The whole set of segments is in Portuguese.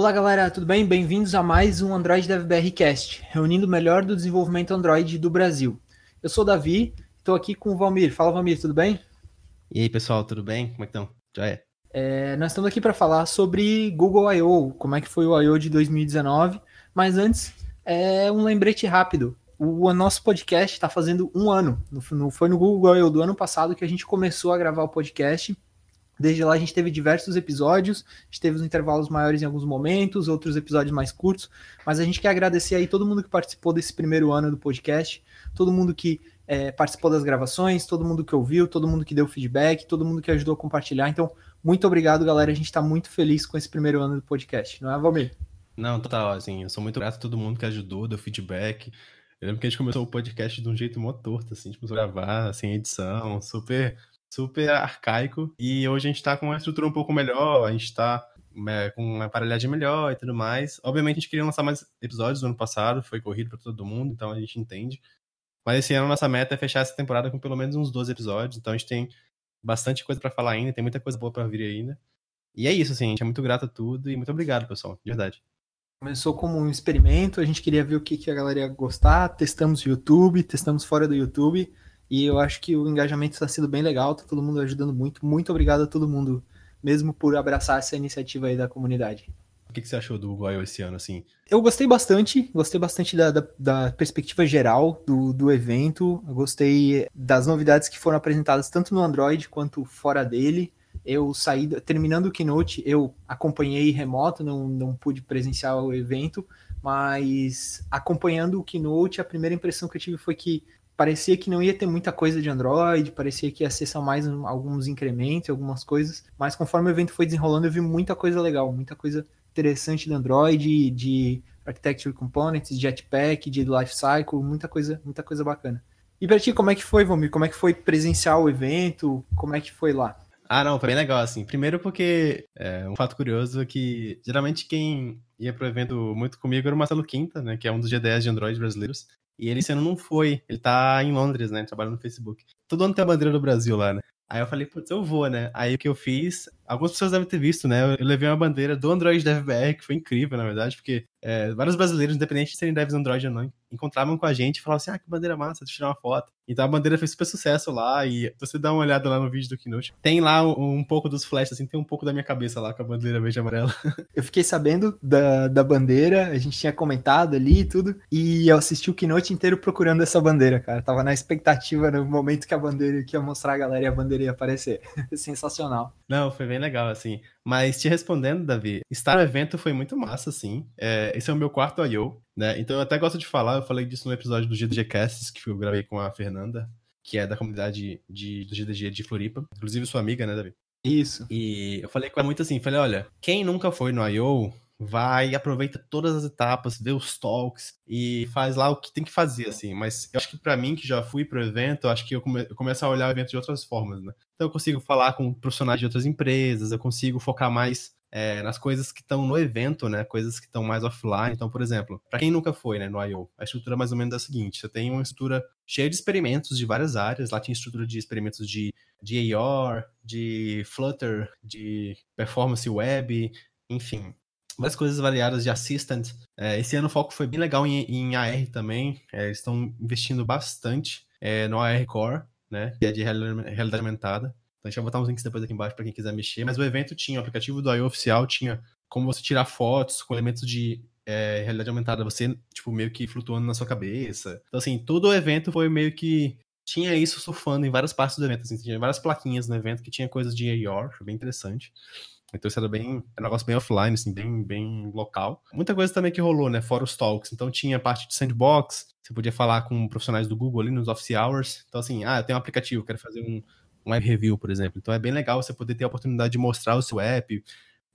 Olá galera, tudo bem? Bem-vindos a mais um Android DevBR Cast, reunindo o melhor do desenvolvimento Android do Brasil. Eu sou o Davi, estou aqui com o Valmir. Fala Valmir, tudo bem? E aí pessoal, tudo bem? Como é que estão? Já é. é nós estamos aqui para falar sobre Google I.O., como é que foi o I.O. de 2019, mas antes, é um lembrete rápido. O nosso podcast está fazendo um ano. Foi no Google I.O. do ano passado que a gente começou a gravar o podcast Desde lá a gente teve diversos episódios, a gente teve os intervalos maiores em alguns momentos, outros episódios mais curtos, mas a gente quer agradecer aí todo mundo que participou desse primeiro ano do podcast, todo mundo que é, participou das gravações, todo mundo que ouviu, todo mundo que deu feedback, todo mundo que ajudou a compartilhar. Então, muito obrigado, galera. A gente está muito feliz com esse primeiro ano do podcast, não é, Valmir? Não, total, assim, eu sou muito grato a todo mundo que ajudou, deu feedback. Eu lembro que a gente começou o podcast de um jeito mó torto, assim, tipo, gravar, sem edição, super super arcaico. E hoje a gente tá com uma estrutura um pouco melhor, a gente tá é, com uma aparelhagem melhor e tudo mais. Obviamente a gente queria lançar mais episódios no ano passado, foi corrido para todo mundo, então a gente entende. Mas esse ano nossa meta é fechar essa temporada com pelo menos uns 12 episódios, então a gente tem bastante coisa para falar ainda, tem muita coisa boa para vir ainda. E é isso, assim, a gente é muito grato a tudo e muito obrigado, pessoal, de verdade. Começou como um experimento, a gente queria ver o que, que a galera ia gostar, testamos YouTube, testamos fora do YouTube, e eu acho que o engajamento está sendo bem legal, tá todo mundo ajudando muito. Muito obrigado a todo mundo, mesmo por abraçar essa iniciativa aí da comunidade. O que, que você achou do Google I.O. esse ano, assim? Eu gostei bastante, gostei bastante da, da, da perspectiva geral do, do evento, eu gostei das novidades que foram apresentadas tanto no Android quanto fora dele. Eu saí, terminando o Keynote, eu acompanhei remoto, não, não pude presenciar o evento, mas acompanhando o Keynote, a primeira impressão que eu tive foi que parecia que não ia ter muita coisa de Android, parecia que ia ser só mais alguns incrementos, algumas coisas, mas conforme o evento foi desenrolando, eu vi muita coisa legal, muita coisa interessante de Android, de Architecture Components, de Jetpack, de Lifecycle, muita coisa, muita coisa bacana. E pra ti, como é que foi, Vomir? Como é que foi presenciar o evento? Como é que foi lá? Ah, não, foi bem legal, assim. Primeiro porque, é, um fato curioso é que, geralmente, quem ia pro evento muito comigo era o Marcelo Quinta, né, que é um dos GDS de Android brasileiros. E ele ano não foi. Ele tá em Londres, né? Trabalhando no Facebook. Todo ano tem a bandeira do Brasil lá, né? Aí eu falei, putz, eu vou, né? Aí o que eu fiz, algumas pessoas devem ter visto, né? Eu levei uma bandeira do Android DevBR, que foi incrível, na verdade, porque é, vários brasileiros, independente de serem devs Android ou não, encontravam com a gente e falavam assim: ah, que bandeira massa, deixa eu tirar uma foto. Então a bandeira fez super sucesso lá, e você dá uma olhada lá no vídeo do Keynote, tem lá um, um pouco dos flashes, assim, tem um pouco da minha cabeça lá com a bandeira verde e amarela. Eu fiquei sabendo da, da bandeira, a gente tinha comentado ali e tudo, e eu assisti o Keynote inteiro procurando essa bandeira, cara. Tava na expectativa no momento que a bandeira que ia mostrar a galera e a bandeira ia aparecer. Sensacional. Não, foi bem legal, assim. Mas te respondendo, Davi, estar no evento foi muito massa, assim. É, esse é o meu quarto I.O., né? Então eu até gosto de falar, eu falei disso no episódio do GDG Casts, que eu gravei com a Fernanda, que é da comunidade de, do GDG de Floripa. Inclusive sua amiga, né, Davi? Isso. E eu falei com ela muito assim, falei, olha, quem nunca foi no I.O., vai, aproveita todas as etapas, vê os talks e faz lá o que tem que fazer, assim. Mas eu acho que para mim, que já fui pro evento, eu acho que eu, come, eu começo a olhar o evento de outras formas, né? Então eu consigo falar com profissionais de outras empresas, eu consigo focar mais é, nas coisas que estão no evento, né? Coisas que estão mais offline. Então, por exemplo, para quem nunca foi, né, no I.O., a estrutura é mais ou menos é a seguinte: você tem uma estrutura cheia de experimentos de várias áreas. Lá tinha estrutura de experimentos de, de AR, de Flutter, de performance web, enfim várias coisas variadas de assistant. É, esse ano o foco foi bem legal em, em AR também. É, eles estão investindo bastante é, no AR Core, né? Que é de realidade aumentada. Então a gente vai botar uns links depois aqui embaixo para quem quiser mexer. Mas o evento tinha, o aplicativo do I.O. oficial tinha como você tirar fotos com elementos de é, realidade aumentada, você, tipo, meio que flutuando na sua cabeça. Então, assim, todo o evento foi meio que. Tinha isso surfando em várias partes do evento. Assim, tinha várias plaquinhas no evento que tinha coisas de AR, bem interessante. Então isso era bem, era um negócio bem offline, assim, bem, bem local. Muita coisa também que rolou, né, fora os talks. Então tinha a parte de sandbox, você podia falar com profissionais do Google ali nos office hours. Então assim, ah, eu tenho um aplicativo, quero fazer um, um web review, por exemplo. Então é bem legal você poder ter a oportunidade de mostrar o seu app,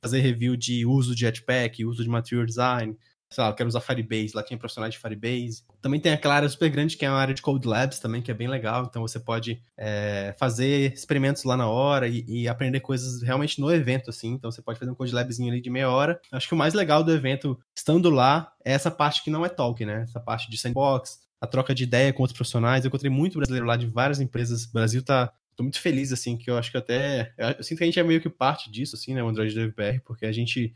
fazer review de uso de Jetpack, uso de Material Design, sei lá, eu quero usar Firebase, lá tinha profissionais de Firebase. Também tem aquela área super grande que é a área de Code Labs também, que é bem legal. Então você pode é, fazer experimentos lá na hora e, e, aprender coisas realmente no evento, assim. Então você pode fazer um Code Labzinho ali de meia hora. Acho que o mais legal do evento, estando lá, é essa parte que não é talk, né? Essa parte de sandbox, a troca de ideia com outros profissionais. Eu encontrei muito brasileiro lá de várias empresas. O Brasil tá tô muito feliz, assim, que eu acho que até. Eu sinto que a gente é meio que parte disso, assim, né? O Android DevBR, porque a gente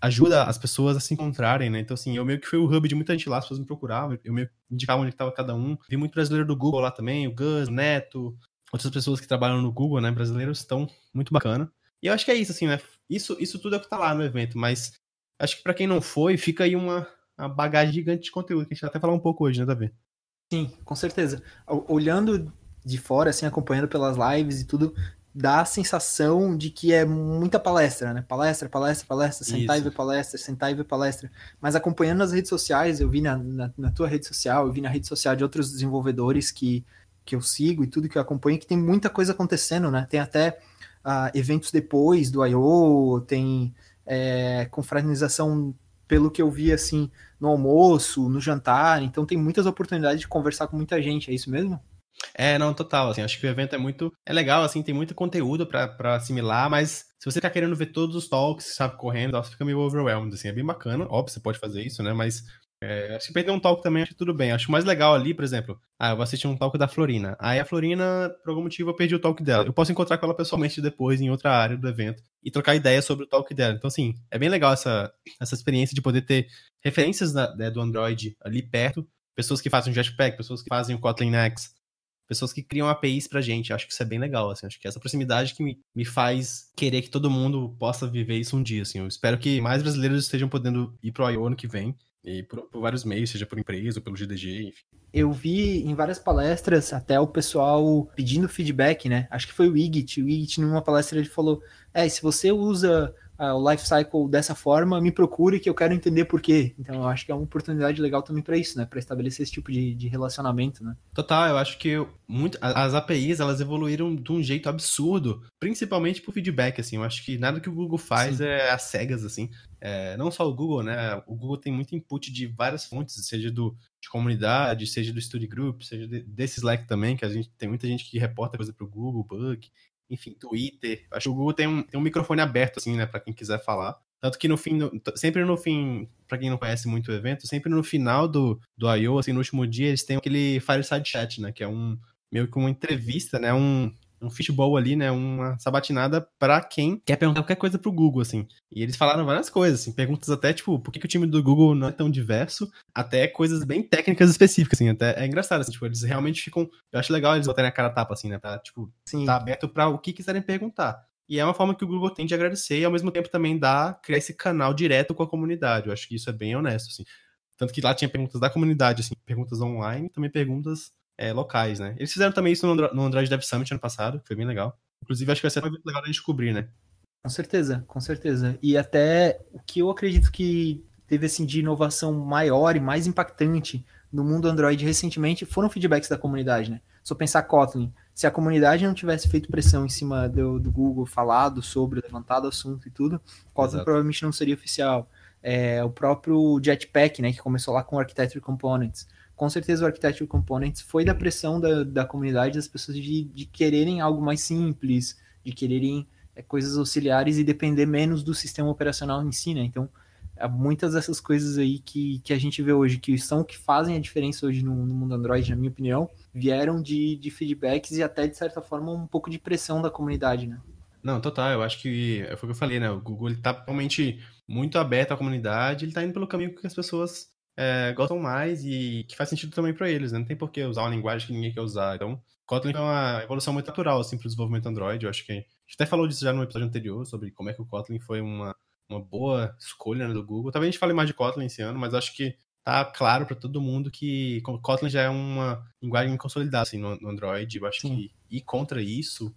ajuda as pessoas a se encontrarem, né? Então, assim, eu meio que fui o hub de muita gente lá, as pessoas me procuravam, eu meio que indicava onde estava cada um. Vi muito brasileiro do Google lá também, o Gus, o Neto, outras pessoas que trabalham no Google, né? Brasileiros estão muito bacana. E eu acho que é isso, assim, né? Isso, isso tudo é o que tá lá no evento, mas acho que para quem não foi, fica aí uma, uma bagagem gigante de conteúdo, que a gente vai até falar um pouco hoje, né, Davi? Sim, com certeza. Olhando de fora, assim, acompanhando pelas lives e tudo, dá a sensação de que é muita palestra, né? Palestra, palestra, palestra, sentar Isso. e ver palestra, sentar e ver palestra. Mas acompanhando nas redes sociais, eu vi na, na, na, tua rede social, eu vi na rede social de outros desenvolvedores que, que eu sigo e tudo que eu acompanho, que tem muita coisa acontecendo, né? Tem até uh, eventos depois do I.O., tem é, confraternização, pelo que eu vi, assim, no almoço, no jantar, então tem muitas oportunidades de conversar com muita gente, é isso mesmo? É, não, total, assim, acho que o evento é muito, é legal, assim, tem muito conteúdo para assimilar, mas se você tá querendo ver todos os talks, sabe, correndo, você fica meio overwhelmed, assim, é bem bacana, óbvio, você pode fazer isso, né, mas é, se perder um talk também, acho que tudo bem. Acho mais legal ali, por exemplo, ah, eu vou assistir um talk da Florina. Aí a Florina, por algum motivo, eu perdi o talk dela. Eu posso encontrar com ela pessoalmente depois, em outra área do evento, e trocar ideia sobre o talk dela. Então, assim, é bem legal essa, essa experiência de poder ter referências da, né, do Android ali perto, pessoas que fazem Jetpack, pessoas que fazem o Kotlin Next, pessoas que criam APIs pra gente. Acho que isso é bem legal, assim. Acho que essa proximidade que me, me faz querer que todo mundo possa viver isso um dia, assim. Eu espero que mais brasileiros estejam podendo ir pro I.O. ano que vem. E por, por, vários meios, seja por empresa ou pelo GDG, enfim. Eu vi em várias palestras até o pessoal pedindo feedback, né? Acho que foi o Igit. O Igit, numa palestra, ele falou: É, se você usa uh, o life cycle dessa forma, me procure que eu quero entender por quê. Então eu acho que é uma oportunidade legal também para isso, né? Para estabelecer esse tipo de, de relacionamento, né? Total, eu acho que muito, as APIs elas evoluíram de um jeito absurdo, principalmente por feedback, assim. Eu acho que nada que o Google faz Sim. é às cegas, assim. É, não só o Google, né? O Google tem muito input de várias fontes, seja do de comunidade, seja do Study Group, seja de, desse Slack também, que a gente tem muita gente que reporta coisa pro Google, bug, enfim, Twitter. Acho que o Google tem um, tem um microfone aberto, assim, né, para quem quiser falar. Tanto que no fim, sempre no fim, para quem não conhece muito o evento, sempre no final do, do I.O., assim, no último dia, eles têm aquele Fireside Chat, né, que é um meio que uma entrevista, né, um, um fishbowl ali, né? Uma sabatinada para quem quer perguntar qualquer coisa pro Google, assim. E eles falaram várias coisas, assim, perguntas até, tipo, por que, que o time do Google não é tão diverso, até coisas bem técnicas específicas, assim, até é engraçado, assim, tipo, eles realmente ficam, eu acho legal eles botarem a cara tapa, assim, né, tá, tipo, Sim. tá aberto para o que quiserem perguntar. E é uma forma que o Google tem de agradecer e ao mesmo tempo também dá, criar esse canal direto com a comunidade. Eu acho que isso é bem honesto, assim. Tanto que lá tinha perguntas da comunidade, assim, perguntas online, também perguntas é, locais, né? Eles fizeram também isso no, no Android Dev Summit ano passado, que foi bem legal. Inclusive, acho que vai ser muito legal a gente cobrir, né? Com certeza, com certeza. E até o que eu acredito que teve assim de inovação maior e mais impactante no mundo Android recentemente foram feedbacks da comunidade, né? Só pensar Kotlin, se a comunidade não tivesse feito pressão em cima do, do Google, falado sobre, levantado o assunto e tudo, Kotlin Exato. provavelmente não seria oficial. É, o próprio Jetpack, né, que começou lá com Architecture Components com certeza o Architecture Components foi da pressão da, da comunidade, das pessoas de, de quererem algo mais simples, de quererem é, coisas auxiliares e depender menos do sistema operacional em si, né? Então, muitas dessas coisas aí que, que a gente vê hoje, que são que fazem a diferença hoje no, no mundo Android, na minha opinião, vieram de, de feedbacks e até, de certa forma, um pouco de pressão da comunidade, né? Não, total, eu acho que foi o que eu falei, né? O Google ele tá realmente muito aberto à comunidade, ele tá indo pelo caminho que as pessoas é, gostam mais e que faz sentido também para eles, né? Não tem por que usar uma linguagem que ninguém quer usar. Então, Kotlin é uma evolução muito natural, assim, para o desenvolvimento Android. Eu acho que a gente até falou disso já no episódio anterior, sobre como é que o Kotlin foi uma, uma boa escolha né, do Google. Talvez a gente fale mais de Kotlin esse ano, mas acho que tá claro para todo mundo que Kotlin já é uma linguagem consolidada assim, no, no Android. Eu acho Sim. que ir contra isso,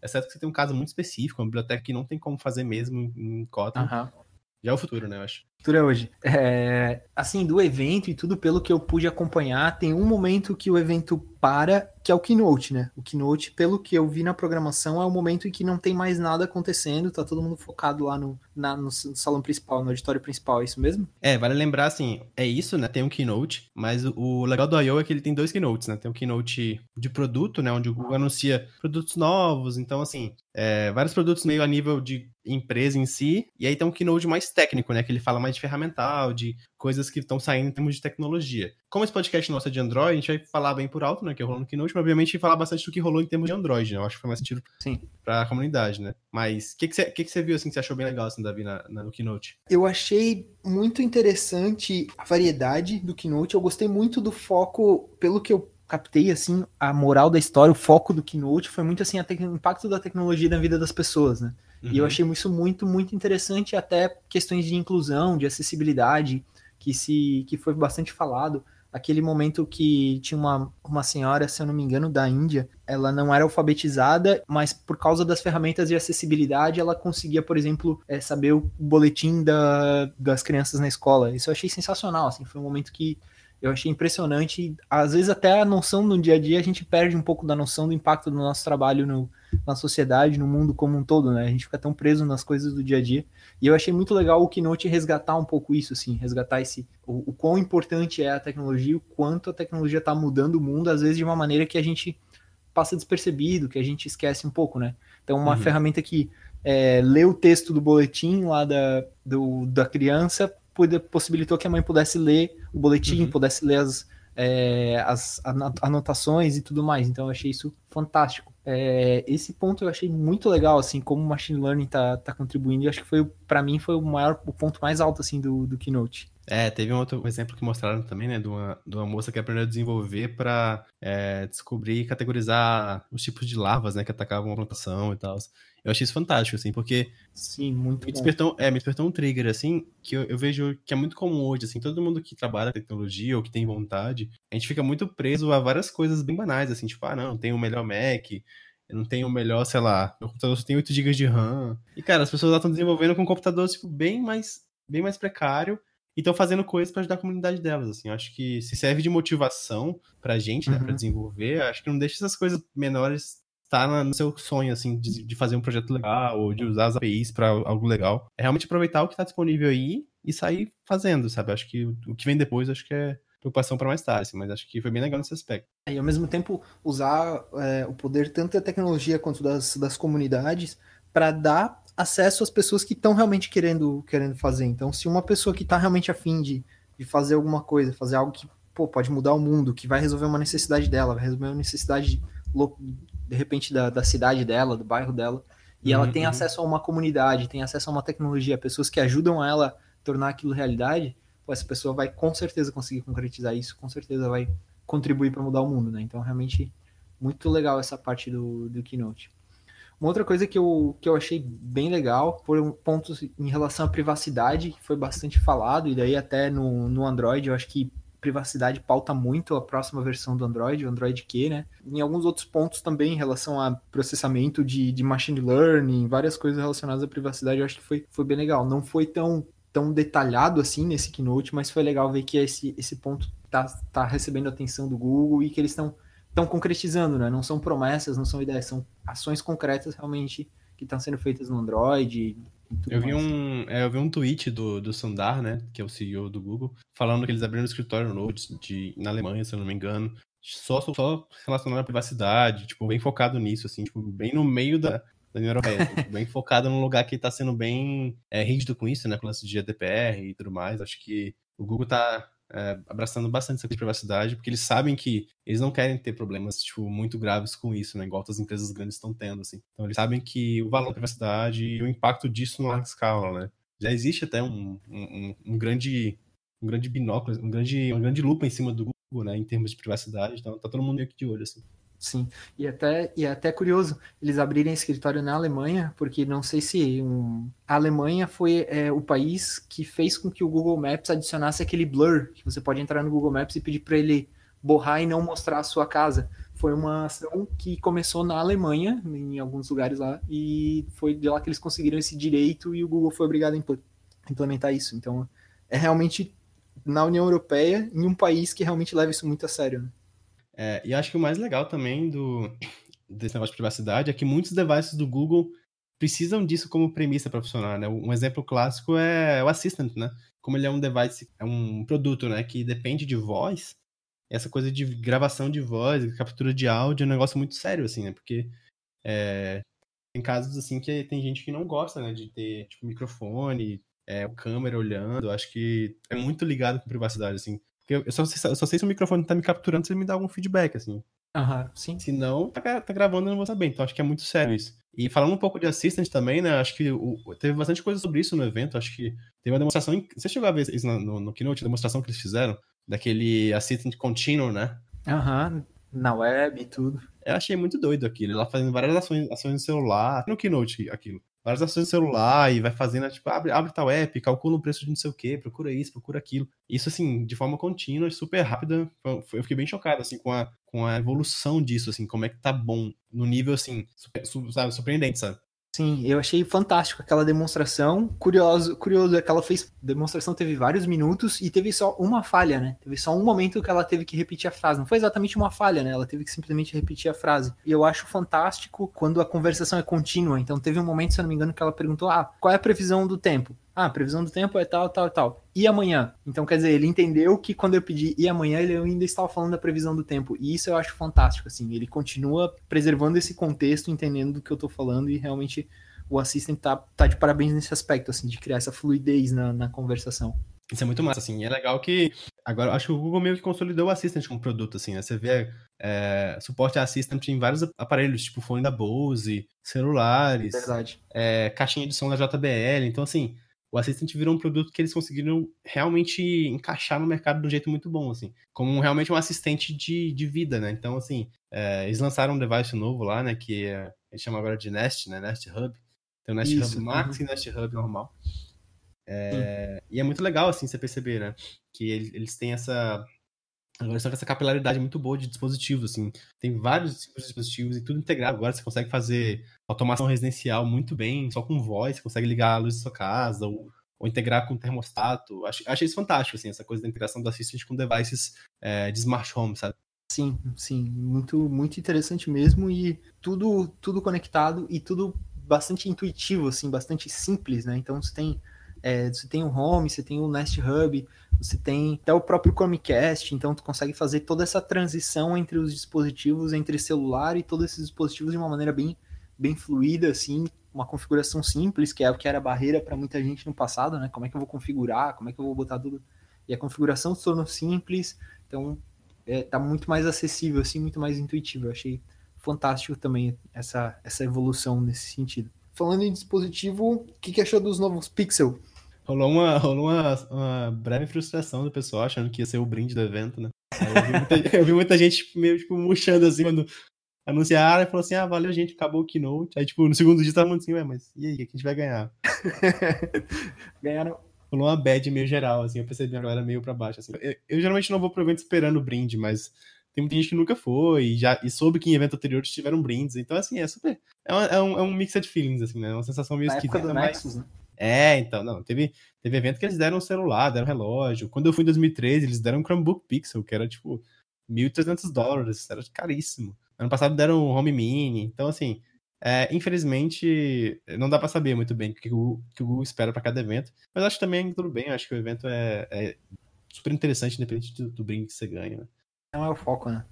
exceto que você tem um caso muito específico, uma biblioteca que não tem como fazer mesmo em Kotlin. Uhum. Já é o futuro, né, eu acho. Futuro é hoje. É, assim, do evento e tudo pelo que eu pude acompanhar, tem um momento que o evento para, que é o keynote, né? O keynote, pelo que eu vi na programação, é o momento em que não tem mais nada acontecendo, tá todo mundo focado lá no, na, no salão principal, no auditório principal, é isso mesmo? É, vale lembrar, assim, é isso, né? Tem um keynote, mas o, o legal do I.O. é que ele tem dois keynotes, né? Tem um keynote de produto, né? Onde o Google anuncia produtos novos, então, assim, é, vários produtos meio a nível de empresa em si, e aí tem um keynote mais técnico, né? Que ele fala mais de ferramental, de coisas que estão saindo em termos de tecnologia. Como esse podcast nosso é de Android, a gente vai falar bem por alto, né, que rolou no Keynote, mas obviamente falar bastante do que rolou em termos de Android, né? Eu acho que foi mais sentido Sim. pra comunidade, né? Mas o que, que, você, que, que você viu, assim, que você achou bem legal, assim, Davi, na, na, no Keynote? Eu achei muito interessante a variedade do Keynote, eu gostei muito do foco, pelo que eu captei assim a moral da história, o foco do keynote foi muito assim o impacto da tecnologia na vida das pessoas, né? Uhum. E eu uhum. achei isso muito muito interessante até questões de inclusão, de acessibilidade que se que foi bastante falado. Aquele momento que tinha uma, uma senhora, se eu não me engano, da Índia, ela não era alfabetizada, mas por causa das ferramentas de acessibilidade, ela conseguia, por exemplo, é, saber o boletim da, das crianças na escola. Isso eu achei sensacional, assim, foi um momento que eu achei impressionante. Às vezes até a noção no dia a dia a gente perde um pouco da noção do impacto do nosso trabalho no, na sociedade, no mundo como um todo, né? A gente fica tão preso nas coisas do dia a dia. E eu achei muito legal o Keynote resgatar um pouco isso, assim, resgatar esse o, o quão importante é a tecnologia, o quanto a tecnologia está mudando o mundo, às vezes de uma maneira que a gente passa despercebido, que a gente esquece um pouco, né? Então, uma uhum. ferramenta que é, lê o texto do boletim lá da, do, da criança possibilitou que a mãe pudesse ler o boletim, uhum. pudesse ler as, é, as anotações e tudo mais. Então eu achei isso fantástico. É, esse ponto eu achei muito legal, assim, como o machine learning tá, tá contribuindo. E acho que foi, para mim, foi o maior, o ponto mais alto, assim, do, do Keynote. É, teve um outro exemplo que mostraram também, né, de uma, de uma moça que aprendeu a desenvolver para é, descobrir e categorizar os tipos de larvas, né, que atacavam a plantação e tal. Eu achei isso fantástico, assim, porque. Sim, muito me despertou, é, me despertou um trigger, assim, que eu, eu, vejo que é muito comum hoje, assim, todo mundo que trabalha com tecnologia ou que tem vontade, a gente fica muito preso a várias coisas bem banais, assim, tipo, ah, não, tem o melhor Mac, eu não tenho o melhor, sei lá, meu computador só tem 8 GB de RAM. E, cara, as pessoas estão desenvolvendo com um computador, tipo, bem mais, bem mais precário e estão fazendo coisas para ajudar a comunidade delas, assim. Eu acho que se serve de motivação pra gente, né, uhum. pra desenvolver, acho que não deixa essas coisas menores tá no seu sonho, assim, de, de, fazer um projeto legal ou de usar as APIs para algo legal. É realmente aproveitar o que está disponível aí e sair fazendo, sabe? Acho que o que vem depois, acho que é preocupação para mais tarde, assim, mas acho que foi bem legal nesse aspecto. E ao mesmo tempo usar é, o poder tanto da tecnologia quanto das, das comunidades para dar acesso às pessoas que estão realmente querendo, querendo fazer. Então, se uma pessoa que está realmente afim de, de fazer alguma coisa, fazer algo que pô, pode mudar o mundo, que vai resolver uma necessidade dela, vai resolver uma necessidade de repente, da, da cidade dela, do bairro dela, e uhum, ela tem uhum. acesso a uma comunidade, tem acesso a uma tecnologia, pessoas que ajudam ela a tornar aquilo realidade, pô, essa pessoa vai com certeza conseguir concretizar isso, com certeza vai contribuir para mudar o mundo, né? Então, realmente, muito legal essa parte do, do Keynote. Uma outra coisa que eu, que eu achei bem legal foram pontos em relação à privacidade, que foi bastante falado, e daí até no, no Android, eu acho que privacidade pauta muito a próxima versão do Android, o Android Q, né? Em alguns outros pontos também em relação a processamento de, de machine learning, várias coisas relacionadas à privacidade, eu acho que foi, foi bem legal. Não foi tão, tão detalhado assim nesse keynote, mas foi legal ver que esse, esse ponto tá, tá recebendo atenção do Google e que eles estão estão concretizando, né? Não são promessas, não são ideias, são ações concretas realmente que estão sendo feitas no Android, eu vi, um, é, eu vi um tweet do, do Sundar, né, que é o CEO do Google, falando que eles abriram um escritório novo de, na Alemanha, se eu não me engano, só, só relacionado à privacidade, tipo, bem focado nisso, assim, tipo, bem no meio da, da União Europeia, assim, bem focado num lugar que está sendo bem é, rígido com isso, né, com o lance de GDPR e tudo mais. Acho que o Google está é, abraçando bastante essa privacidade, porque eles sabem que eles não querem ter problemas, tipo, muito graves com isso, né? Igual outras empresas grandes estão tendo, assim. Então eles sabem que o valor da privacidade e o impacto disso no larga escala, né? Já existe até um, um, um grande um grande binóculo, um grande, uma grande lupa em cima do Google, né, em termos de privacidade, então tá todo mundo meio que de olho, assim. Sim, e até, e é até curioso eles abrirem escritório na Alemanha, porque não sei se um, a Alemanha foi é, o país que fez com que o Google Maps adicionasse aquele blur, que você pode entrar no Google Maps e pedir para ele borrar e não mostrar a sua casa. Foi uma ação que começou na Alemanha, em alguns lugares lá, e foi de lá que eles conseguiram esse direito e o Google foi obrigado a implementar isso. Então, é realmente na União Europeia, em um país que realmente leva isso muito a sério. Né? É, e acho que o mais legal também do, desse negócio de privacidade é que muitos devices do Google precisam disso como premissa para funcionar, né? Um exemplo clássico é o Assistant, né? Como ele é um device, é um produto, né, que depende de voz, essa coisa de gravação de voz, captura de áudio é um negócio muito sério, assim, né? Porque é, tem casos, assim, que tem gente que não gosta, né, de ter, tipo, microfone, é, câmera olhando, acho que é muito ligado com privacidade, assim. Eu só, eu só sei se o microfone tá me capturando se ele me dá algum feedback, assim. Aham, sim. Se não, tá, tá gravando, eu não vou saber. Então acho que é muito sério isso. E falando um pouco de Assistant também, né? Acho que o, teve bastante coisa sobre isso no evento. Acho que teve uma demonstração. Você chegou a ver isso no, no, no Keynote, a demonstração que eles fizeram? Daquele Assistant Continuo, né? Aham, na web e tudo. Eu achei muito doido aquilo. Ela fazendo várias ações, ações no celular. No Keynote, aquilo. Várias ações no celular e vai fazendo, tipo, abre, abre tal app, calcula o preço de não sei o que, procura isso, procura aquilo. Isso, assim, de forma contínua, super rápida. Eu fiquei bem chocado, assim, com a, com a evolução disso, assim, como é que tá bom. No nível, assim, super, sabe, surpreendente, sabe? Sim, eu achei fantástico aquela demonstração. Curioso, curioso é que ela fez. Demonstração teve vários minutos e teve só uma falha, né? Teve só um momento que ela teve que repetir a frase. Não foi exatamente uma falha, né? Ela teve que simplesmente repetir a frase. E eu acho fantástico quando a conversação é contínua. Então teve um momento, se eu não me engano, que ela perguntou: Ah, qual é a previsão do tempo? Ah, previsão do tempo é tal, tal, tal. E amanhã? Então, quer dizer, ele entendeu que quando eu pedi e amanhã, ele ainda estava falando da previsão do tempo. E isso eu acho fantástico, assim. Ele continua preservando esse contexto, entendendo do que eu tô falando e realmente o Assistant tá, tá de parabéns nesse aspecto, assim, de criar essa fluidez na, na conversação. Isso é muito massa, assim. E é legal que agora acho que o Google meio que consolidou o Assistant como produto, assim, né? Você vê é, suporte a Assistant em vários aparelhos, tipo fone da Bose, celulares, Verdade. É, caixinha de som da JBL. Então, assim, o Assistant virou um produto que eles conseguiram realmente encaixar no mercado de um jeito muito bom, assim, como realmente um assistente de, de vida, né? Então, assim, é, eles lançaram um device novo lá, né? Que é, eles chamam agora de Nest, né? Nest Hub. Tem o Nest Isso, Hub Max uhum. e Nest Hub normal. É, e é muito legal, assim, você perceber, né? Que eles têm essa. Agora estão com essa capilaridade muito boa de dispositivos, assim. Tem vários tipos de dispositivos e tudo integrado. Agora você consegue fazer automação residencial muito bem, só com voz, você consegue ligar a luz da sua casa ou, ou integrar com termostato. Achei, achei isso fantástico, assim, essa coisa da integração do Assistant com devices é, de smart home, sabe? Sim, sim, muito, muito interessante mesmo e tudo, tudo conectado e tudo bastante intuitivo, assim, bastante simples, né? Então você tem é, você tem o Home, você tem o Nest Hub, você tem até o próprio Chromecast, então tu consegue fazer toda essa transição entre os dispositivos, entre celular e todos esses dispositivos de uma maneira bem, bem fluida, assim, uma configuração simples, que é o que era barreira para muita gente no passado, né? Como é que eu vou configurar, como é que eu vou botar tudo. E a configuração se tornou simples, então é, tá muito mais acessível, assim, muito mais intuitivo. Eu achei fantástico também essa, essa evolução nesse sentido. Falando em dispositivo, o que, que achou dos novos Pixel? Rolou uma, rolou uma, uma breve frustração do pessoal achando que ia ser o brinde do evento, né? Eu vi, muita, eu vi muita gente meio, tipo, murchando assim quando anunciaram e falou assim: ah, valeu, gente, acabou o keynote. Aí, tipo, no segundo dia tava assim, ué, mas e aí, o que a gente vai ganhar? Ganharam. Rolou uma bad meio geral, assim, eu percebi a galera meio pra baixo, assim. Eu, eu geralmente não vou pro evento esperando o brinde, mas tem muita gente que nunca foi e já e soube que em evento anterior tiveram brindes. Então, assim, é super. É, uma, é, um, é um mix de feelings, assim, né? É uma sensação meio esquisita. do mas... Nexus, né? É, então, não. Teve, teve evento que eles deram um celular, deram relógio. Quando eu fui em 2013, eles deram um Chromebook Pixel, que era tipo 1.300 dólares, era caríssimo. Ano passado deram um Home Mini. Então, assim, é, infelizmente, não dá para saber muito bem o que o, que o Google espera para cada evento. Mas acho também tudo bem, acho que o evento é, é super interessante, independente do, do que você ganha. Né? Não é o foco, né?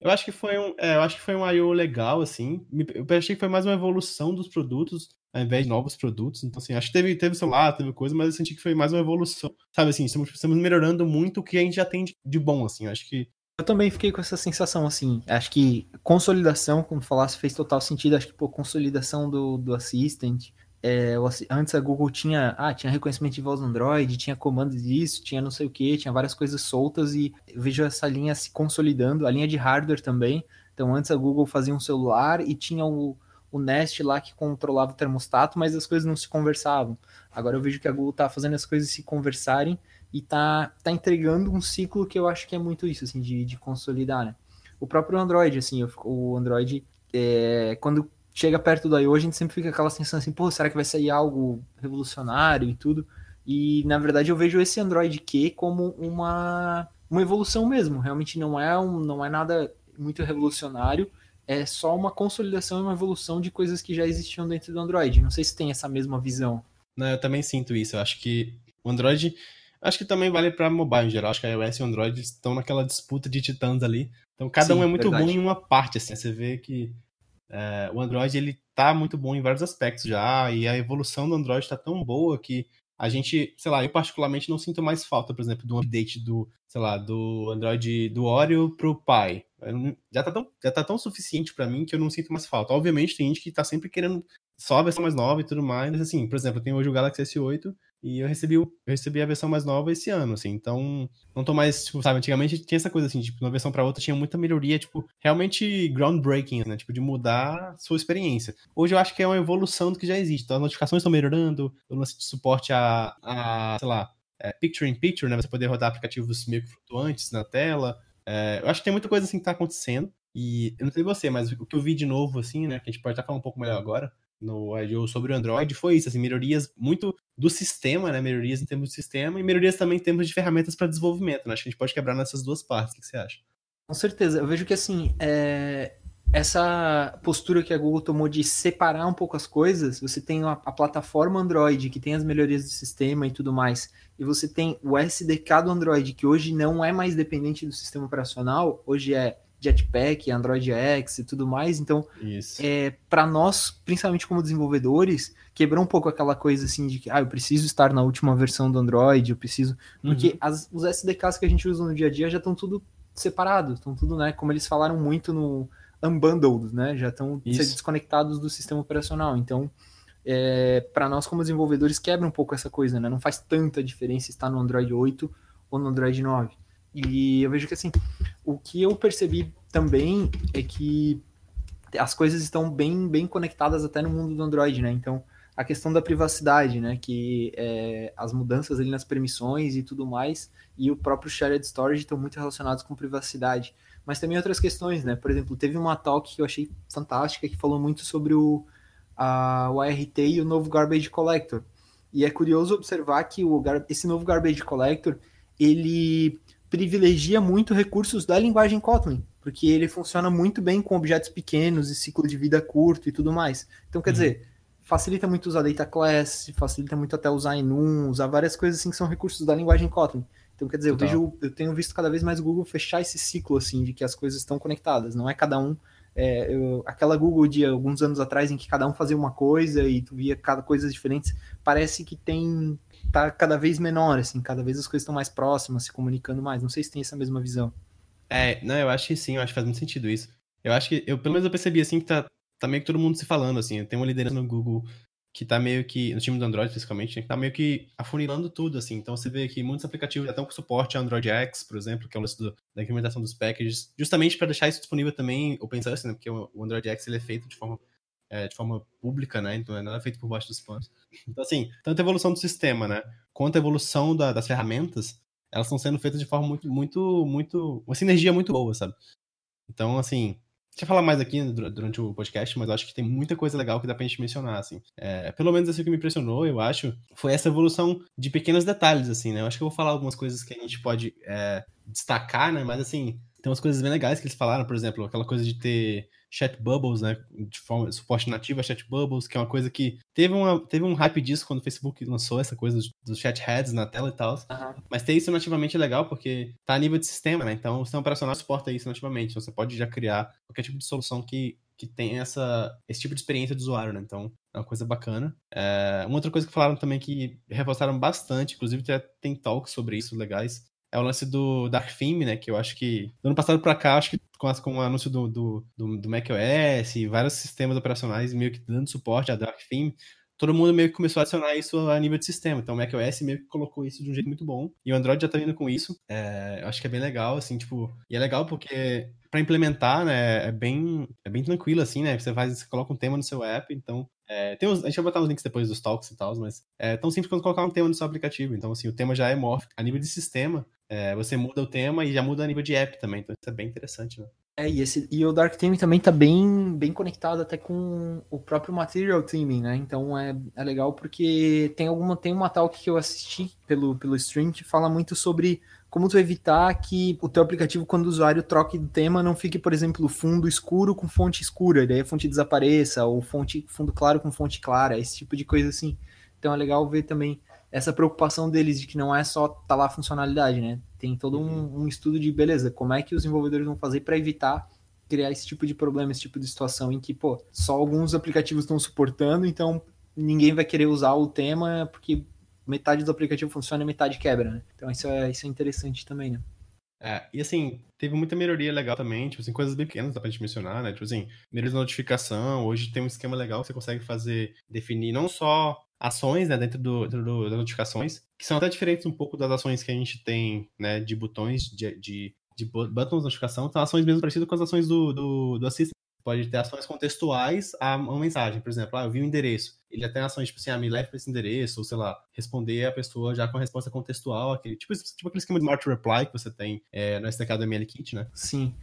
Eu acho que foi um, é, eu acho que foi um I.O. legal, assim. Eu achei que foi mais uma evolução dos produtos, ao invés de novos produtos. Então, assim, acho que teve, teve celular, teve coisa, mas eu senti que foi mais uma evolução. Sabe, assim, estamos, estamos melhorando muito o que a gente já tem de, de bom, assim. Acho que eu também fiquei com essa sensação, assim. Acho que consolidação, como falasse, fez total sentido. Acho que, pô, consolidação do, do Assistant, é, antes a Google tinha, ah, tinha reconhecimento de voz Android, tinha comandos disso, tinha não sei o que, tinha várias coisas soltas e vejo essa linha se consolidando, a linha de hardware também. Então antes a Google fazia um celular e tinha o, o Nest lá que controlava o termostato, mas as coisas não se conversavam. Agora eu vejo que a Google tá fazendo as coisas se conversarem e tá, tá entregando um ciclo que eu acho que é muito isso, assim, de, de consolidar, né? O próprio Android, assim, o Android, é, quando chega perto do I.O., a gente sempre fica aquela sensação assim, pô, será que vai sair algo revolucionário e tudo? E, na verdade, eu vejo esse Android Q como uma, uma evolução mesmo. Realmente não é, um, não é nada muito revolucionário, é só uma consolidação e uma evolução de coisas que já existiam dentro do Android. Não sei se tem essa mesma visão. Não, eu também sinto isso. Eu acho que o Android... Acho que também vale para mobile em geral. Acho que a iOS e o Android estão naquela disputa de titãs ali. Então cada Sim, um é muito verdade. bom em uma parte, assim. Você vê que é, o Android ele tá muito bom em vários aspectos já, e a evolução do Android está tão boa que a gente, sei lá, eu particularmente não sinto mais falta, por exemplo, do update do, sei lá, do Android do Oreo pro Pi. Já tá tão, já tá tão suficiente para mim que eu não sinto mais falta. Obviamente tem gente que tá sempre querendo só a versão mais nova e tudo mais, mas assim, por exemplo, eu tenho hoje o Galaxy S8 e eu recebi, eu recebi a versão mais nova esse ano, assim, então não tô mais, tipo, sabe, antigamente tinha essa coisa assim, tipo, de uma versão para outra tinha muita melhoria, tipo, realmente groundbreaking, né, tipo, de mudar sua experiência. Hoje eu acho que é uma evolução do que já existe, então as notificações estão melhorando, o lance de suporte a, a sei lá, é, picture in picture, né, você poder rodar aplicativos meio que flutuantes na tela, é, eu acho que tem muita coisa assim que tá acontecendo, e eu não sei você, mas o que eu vi de novo, assim, né, que a gente pode até falar um pouco melhor agora, no I.O. sobre o Android foi isso, assim, melhorias muito do sistema, né? Melhorias em termos de sistema e melhorias também em termos de ferramentas para desenvolvimento, né? Acho que a gente pode quebrar nessas duas partes. O que você acha? Com certeza. Eu vejo que, assim, é... essa postura que a Google tomou de separar um pouco as coisas, você tem a, a plataforma Android, que tem as melhorias do sistema e tudo mais, e você tem o SDK do Android, que hoje não é mais dependente do sistema operacional, hoje é Jetpack, Android X e tudo mais. Então, é, para nós, principalmente como desenvolvedores, quebrou um pouco aquela coisa assim de que ah, eu preciso estar na última versão do Android, eu preciso. Porque uhum. as, os SDKs que a gente usa no dia a dia já estão tudo separados, estão tudo, né? Como eles falaram muito no Unbundled, né? Já estão desconectados do sistema operacional. Então, é, para nós como desenvolvedores quebra um pouco essa coisa, né? Não faz tanta diferença estar no Android 8 ou no Android 9. E eu vejo que assim, o que eu percebi também é que as coisas estão bem, bem conectadas até no mundo do Android, né? Então, a questão da privacidade, né? Que é, as mudanças ali nas permissões e tudo mais, e o próprio shared storage estão muito relacionados com privacidade. Mas também outras questões, né? Por exemplo, teve uma talk que eu achei fantástica que falou muito sobre o, a, o ART e o novo Garbage Collector. E é curioso observar que o, esse novo Garbage Collector, ele privilegia muito recursos da linguagem Kotlin, porque ele funciona muito bem com objetos pequenos e ciclo de vida curto e tudo mais. Então, quer uhum. dizer, facilita muito usar data class, facilita muito até usar enum, usar várias coisas assim que são recursos da linguagem Kotlin. Então, quer dizer, eu vejo, eu tenho visto cada vez mais o Google fechar esse ciclo assim de que as coisas estão conectadas. Não é cada um é, eu, aquela Google de alguns anos atrás em que cada um fazia uma coisa e tu via cada coisas diferentes, parece que tem tá cada vez menor, assim, cada vez as coisas estão mais próximas, se comunicando mais. Não sei se tem essa mesma visão. É, não, eu acho que sim, eu acho que faz muito sentido isso. Eu acho que, eu pelo menos eu percebi, assim, que tá, tá meio que todo mundo se falando, assim, tem uma liderança no Google que tá meio que, no time do Android, principalmente, né, que tá meio que afunilando tudo, assim. Então você vê que muitos aplicativos já estão com suporte a Android X, por exemplo, que é o lance da implementação dos packages, justamente para deixar isso disponível também, open source, né, porque o, o Android X ele é feito de forma é, de forma pública, né? Então é nada feito por baixo dos panos. Então, assim, tanto a evolução do sistema, né? Quanto a evolução da, das ferramentas, elas estão sendo feitas de forma muito, muito, muito. Uma sinergia muito boa, sabe? Então, assim. Deixa eu falar mais aqui durante o podcast, mas acho que tem muita coisa legal que dá pra gente mencionar, assim. É, pelo menos assim que me impressionou, eu acho, foi essa evolução de pequenos detalhes, assim, né? Eu acho que eu vou falar algumas coisas que a gente pode é, destacar, né? Mas, assim, tem umas coisas bem legais que eles falaram, por exemplo, aquela coisa de ter chat bubbles, né? De forma, suporte nativo a chat bubbles, que é uma coisa que teve, uma, teve um hype disso quando o Facebook lançou essa coisa dos chat heads na tela e tal. Uhum. Mas ter isso nativamente é legal porque tá a nível de sistema, né? Então o sistema operacional suporta isso nativamente. Então você pode já criar qualquer tipo de solução que, que tem essa, esse tipo de experiência do usuário, né? Então é uma coisa bacana. É, uma outra coisa que falaram também que reforçaram bastante, inclusive tem talks sobre isso legais, é o lance do Dark Theme, né? Que eu acho que do ano passado pra cá, acho que com, com o anúncio do, do, do, do macOS e vários sistemas operacionais meio que dando suporte a Dark Theme, todo mundo meio que começou a adicionar isso a nível de sistema. Então o macOS meio que colocou isso de um jeito muito bom. E o Android já tá vindo com isso. É, eu acho que é bem legal, assim, tipo. E é legal porque para implementar, né, é bem, é bem tranquilo, assim, né? Você faz, você coloca um tema no seu app, então é, tem uns, a gente vai botar uns links depois dos talks e tal, mas é tão simples quanto colocar um tema no seu aplicativo. Então, assim, o tema já é morph. A nível de sistema, é, você muda o tema e já muda a nível de app também. Então, isso é bem interessante, né? É, e, esse, e o Dark Theme também tá bem, bem conectado até com o próprio Material Theming, né? Então é, é legal porque tem alguma tem uma talk que eu assisti pelo, pelo stream que fala muito sobre como tu evitar que o teu aplicativo, quando o usuário troque de tema, não fique, por exemplo, fundo escuro com fonte escura, daí a fonte desapareça, ou fonte, fundo claro com fonte clara, esse tipo de coisa assim. Então é legal ver também essa preocupação deles de que não é só tá lá a funcionalidade, né? Tem todo um, uhum. um estudo de beleza, como é que os desenvolvedores vão fazer para evitar criar esse tipo de problema, esse tipo de situação em que, pô, só alguns aplicativos estão suportando, então ninguém vai querer usar o tema porque metade do aplicativo funciona e metade quebra, né? Então isso é, isso é interessante também, né? É, e assim, teve muita melhoria legal também, tipo assim, coisas bem pequenas dá pra gente mencionar, né? Tipo assim, melhoria de notificação, hoje tem um esquema legal que você consegue fazer, definir não só ações, né, dentro, do, dentro do, das notificações, que são até diferentes um pouco das ações que a gente tem, né, de botões, de, de, de buttons de notificação, são ações mesmo parecidas com as ações do, do, do. Pode ter ações contextuais a uma mensagem, por exemplo, ah, eu vi um endereço. Ele até ações, tipo assim, ah, me leve para esse endereço, ou sei lá, responder a pessoa já com a resposta contextual, aquele, tipo, tipo aquele esquema de Smart Reply que você tem é, no SDK do MLKit, né? Sim.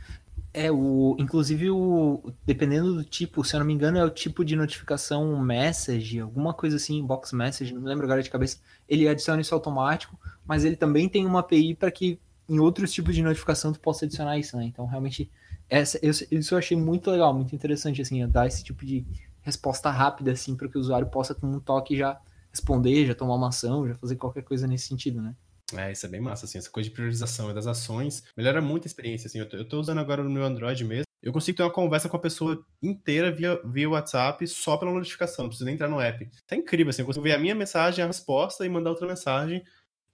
É, o, inclusive, o, dependendo do tipo, se eu não me engano, é o tipo de notificação message, alguma coisa assim, box message, não lembro agora de cabeça. Ele adiciona isso automático, mas ele também tem uma API para que em outros tipos de notificação tu possa adicionar isso, né? Então, realmente, essa, isso eu achei muito legal, muito interessante, assim, dar esse tipo de resposta rápida, assim, para que o usuário possa, com um toque, já responder, já tomar uma ação, já fazer qualquer coisa nesse sentido, né? É, isso é bem massa, assim, essa coisa de priorização das ações melhora muito a experiência, assim, eu tô, eu tô usando agora no meu Android mesmo, eu consigo ter uma conversa com a pessoa inteira via, via WhatsApp só pela notificação, não preciso nem entrar no app. Tá incrível, assim, eu consigo ver a minha mensagem, a resposta e mandar outra mensagem,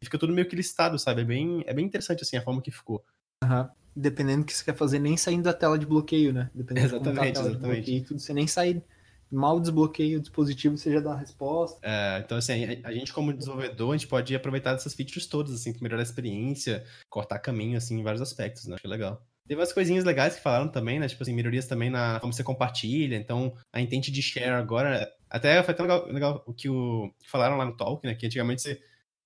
e fica tudo meio que listado, sabe? É bem, é bem interessante, assim, a forma que ficou. Uhum. Dependendo do que você quer fazer, nem saindo da tela de bloqueio, né? Dependendo exatamente, tá exatamente. Bloqueio, tudo, você nem sai mal desbloqueia o dispositivo, você já dá a resposta. É, então, assim, a, a, gente como desenvolvedor, a gente pode aproveitar dessas features todas, assim, melhorar a experiência, cortar caminho, assim, em vários aspectos, né? Acho é legal. Teve umas coisinhas legais que falaram também, né? Tipo assim, melhorias também na como você compartilha. Então, a intent de share agora. Até foi até legal, legal o que, o, que falaram lá no Talk, né? Que antigamente você.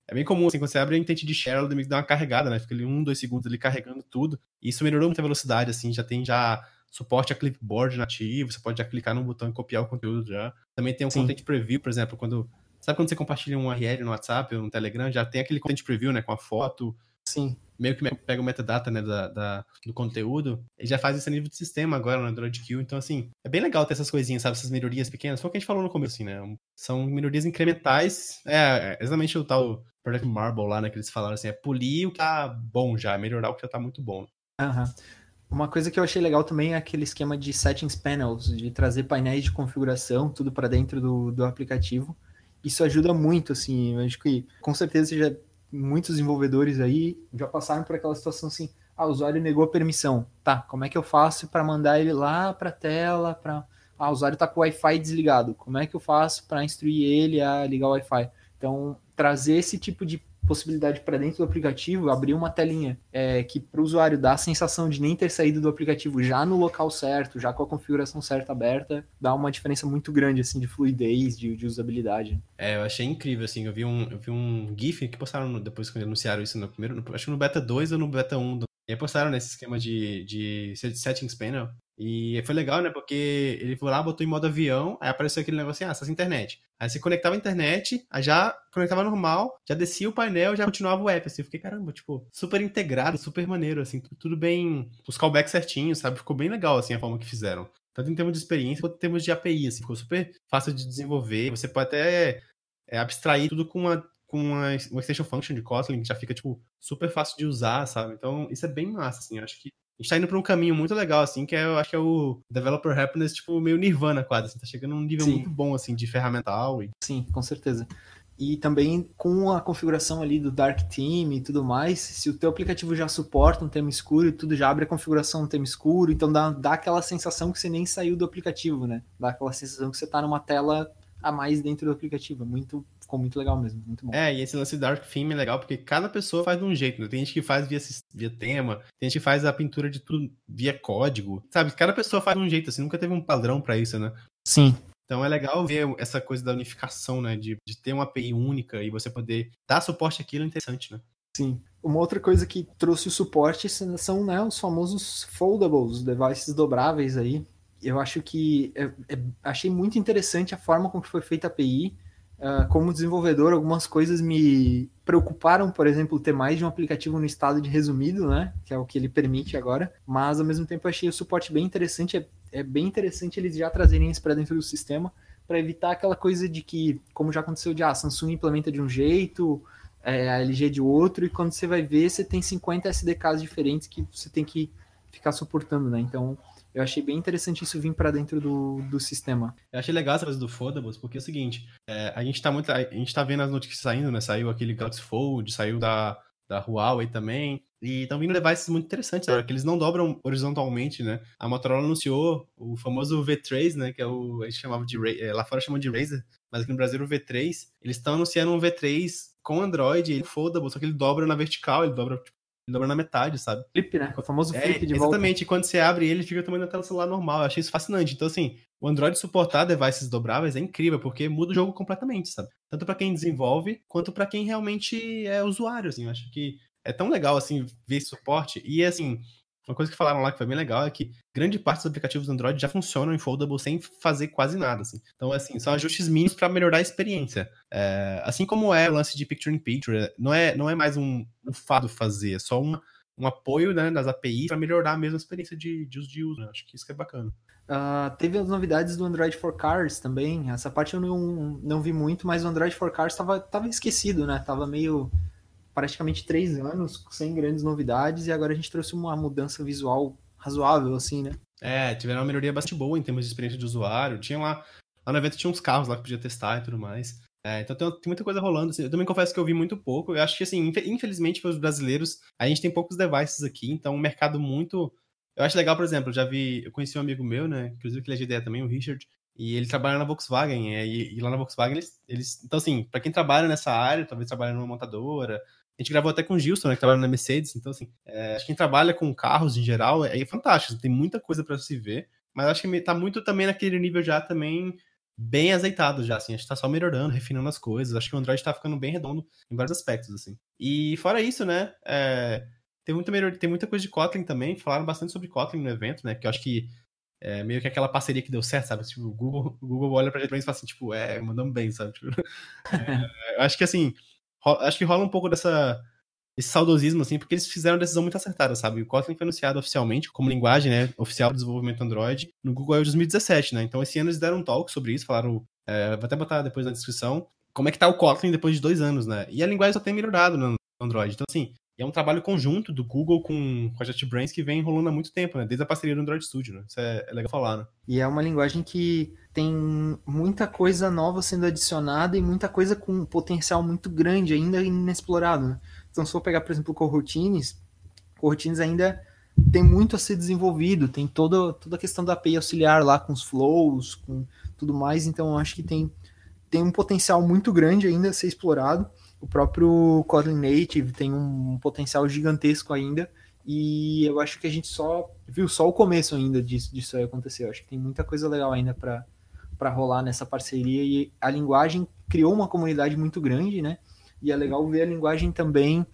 É bem comum, assim, quando você abre a intent de share, ela dá uma carregada, né? Fica ali um, dois segundos ali carregando tudo. E isso melhorou muita velocidade, assim, já tem já suporte a clipboard nativo, você pode já clicar no botão e copiar o conteúdo já. Também tem um Sim. content preview, por exemplo, quando. Sabe quando você compartilha um URL no WhatsApp ou no Telegram, já tem aquele content preview, né? Com a foto. Sim. Meio que pega o metadata, né, da, da, do conteúdo, e já faz isso a nível de sistema agora no Android Q. Então, assim, é bem legal ter essas coisinhas, sabe? Essas melhorias pequenas. Foi o que a gente falou no começo, assim, né? São melhorias incrementais. É, é exatamente o tal Project Marble lá, né? Que eles falaram assim, é polir o que tá bom já, melhorar o que já tá muito bom. Aham. Uhum. Uma coisa que eu achei legal também é aquele esquema de settings panels, de trazer painéis de configuração, tudo para dentro do, do aplicativo. Isso ajuda muito, assim, eu acho que com certeza já muitos desenvolvedores aí já passaram por aquela situação assim, ah, o usuário negou a permissão. Tá, como é que eu faço para mandar ele lá para a tela, para ah, o usuário está com o Wi-Fi desligado. Como é que eu faço para instruir ele a ligar o Wi-Fi? Então, trazer esse tipo de possibilidade para dentro do aplicativo, abrir uma telinha é, que para o usuário dá a sensação de nem ter saído do aplicativo já no local certo, já com a configuração certa aberta, dá uma diferença muito grande assim de fluidez, de, de usabilidade. É, eu achei incrível assim, eu vi um, eu vi um GIF que postaram no, depois quando anunciaram isso no primeiro, no, acho que no beta 2 ou no beta 1 do, e postaram nesse esquema de, de settings panel e foi legal, né? Porque ele foi lá, botou em modo avião, aí apareceu aquele negócio assim, ah, acessa a internet. Aí você conectava a internet, aí já conectava normal, já descia o painel, já continuava o app, assim. Eu fiquei, caramba, tipo, super integrado, super maneiro, assim, tudo bem, os callbacks certinhos, sabe? Ficou bem legal, assim, a forma que fizeram. Tanto em termos de experiência, quanto em termos de API, assim, ficou super fácil de desenvolver. Você pode até é, abstrair tudo com uma com uma, uma extension function de Kotlin que já fica, tipo, super fácil de usar, sabe? Então, isso é bem massa, assim. Eu acho que a gente tá indo pra um caminho muito legal, assim, que é, eu acho que é o Developer Happiness, tipo, meio Nirvana quase, assim, tá chegando num nível Sim. muito bom, assim, de ferramental. E... Sim, com certeza. E também com a configuração ali do Dark Theme e tudo mais, se o teu aplicativo já suporta um tema escuro e tudo já abre a configuração um tema escuro, então dá, dá aquela sensação que você nem saiu do aplicativo, né? Dá aquela sensação que você tá numa tela a mais dentro do aplicativo. É muito ficou muito legal mesmo, muito bom. É, e esse lance Dark Theme é legal porque cada pessoa faz de um jeito, né? Tem gente que faz via, via tema, tem gente que faz a pintura de tudo via código, sabe? Cada pessoa faz de um jeito, assim, nunca teve um padrão para isso, né? Sim. Então é legal ver essa coisa da unificação, né? De, de ter uma API única e você poder dar suporte àquilo é interessante, né? Sim. Uma outra coisa que trouxe o suporte são né, os famosos foldables, devices dobráveis aí. Eu acho que é, é, achei muito interessante a forma como foi feita a API Uh, como desenvolvedor, algumas coisas me preocuparam, por exemplo, ter mais de um aplicativo no estado de resumido, né? Que é o que ele permite agora. Mas ao mesmo tempo achei o suporte bem interessante. É, é bem interessante eles já trazerem isso para dentro do sistema para evitar aquela coisa de que, como já aconteceu de ah, Samsung implementa de um jeito, é, a LG de outro, e quando você vai ver, você tem 50 SDKs diferentes que você tem que ficar suportando, né? Então Eu achei bem interessante isso vir para dentro do, do sistema. Eu achei legal essa coisa do Foldables, porque é o seguinte, é, a gente tá muito. A gente tá vendo as notícias saindo, né? Saiu aquele Galaxy Fold, saiu da, da Huawei também. E estão vindo devices muito interessantes agora, que eles não dobram horizontalmente, né? A Motorola anunciou o famoso V3, né? Que é o. A gente chamava de. É, lá fora chamam de Razer, mas aqui no Brasil o V3. Eles estão anunciando um V3 com Android, ele foldable, só que ele dobra na vertical, ele dobra tipo, dobra na metade, sabe? Flip, né? O famoso é, flip de volta. Exatamente, quando você abre ele, fica também na tela celular normal. Eu achei isso fascinante. Então, assim, o Android suportar devices dobráveis é incrível, porque muda o jogo completamente, sabe? Tanto para quem desenvolve, quanto para quem realmente é usuário, assim. Eu acho que é tão legal, assim, ver esse suporte. E, assim, uma coisa que falaram lá que foi bem legal é que grande parte dos aplicativos do Android já funcionam em Foldable sem fazer quase nada. Assim. Então, assim, são ajustes mínimos para melhorar a experiência. É, assim como é o lance de Picture in Picture, não é, não é mais um, um fado fazer, é só um, apoio né, das APIs para melhorar mesmo a experiência de, de uso de uso. Né? Acho que isso que é bacana. Uh, teve as novidades do Android for Cars também. Essa parte eu não, não vi muito, mas o Android for Cars estava esquecido, né? Tava meio praticamente três anos sem grandes novidades e agora a gente trouxe uma mudança visual razoável, assim, né? É, tiveram uma melhoria bastante boa em termos de experiência de usuário. Tinha lá, lá no evento tinha uns carros lá que podia testar e tudo mais. É, então tem, tem, muita coisa rolando. Assim. Eu também confesso que eu vi muito pouco. Eu acho que, assim, infelizmente para os brasileiros, a gente tem poucos devices aqui, então um mercado muito. Eu acho legal, por exemplo, eu já vi, eu conheci um amigo meu, né, inclusive que ele é de ideia também, o Richard, e ele trabalha na Volkswagen, é, e, e, lá na Volkswagen eles, eles então assim, para quem trabalha nessa área, talvez trabalha numa montadora, a gente gravou até com o Gilson, né, que trabalha na Mercedes. Então, assim, é, acho que quem trabalha com carros em geral é, é fantástico. Tem muita coisa para se ver. Mas acho que tá muito também naquele nível já também bem azeitado já, assim. A gente tá só melhorando, refinando as coisas. Acho que o Android tá ficando bem redondo em vários aspectos, assim. E fora isso, né, é, tem, muita melhor, tem muita coisa de Kotlin também. Falaram bastante sobre Kotlin no evento, né, que eu acho que é meio que aquela parceria que deu certo, sabe? Tipo, o Google, Google olha pra gente e fala assim, tipo, é, mandamos bem, sabe? Tipo, é, eu acho que, assim, acho que rola um pouco dessa esse saudosismo, assim, porque eles fizeram uma decisão muito acertada, sabe? O Kotlin foi anunciado oficialmente como linguagem, né, oficial do desenvolvimento Android no Google I.O. 2017, né? Então, esse ano eles deram um talk sobre isso, falaram, é, vou até botar depois na descrição, como é que tá o Kotlin depois de dois anos, né? E a linguagem só tem melhorado no Android. Então, assim, é um trabalho conjunto do Google com, com a JetBrains que vem rolando há muito tempo, né? Desde a parceria do Android Studio, né? Isso é, é legal falar, né? E é uma linguagem que tem muita coisa nova sendo adicionada e muita coisa com um potencial muito grande ainda inexplorado, né? Então, se for pegar, por exemplo, o Coroutines, Coroutines ainda tem muito a ser desenvolvido, tem toda, toda a questão da API auxiliar lá com os flows, com tudo mais, então acho que tem, tem um potencial muito grande ainda a ser explorado o próprio Kotlin Native tem um potencial gigantesco ainda. E eu acho que a gente só viu só o começo ainda disso, disso aí acontecer. Eu acho que tem muita coisa legal ainda para rolar nessa parceria. E a linguagem criou uma comunidade muito grande, né? E é legal ver a linguagem também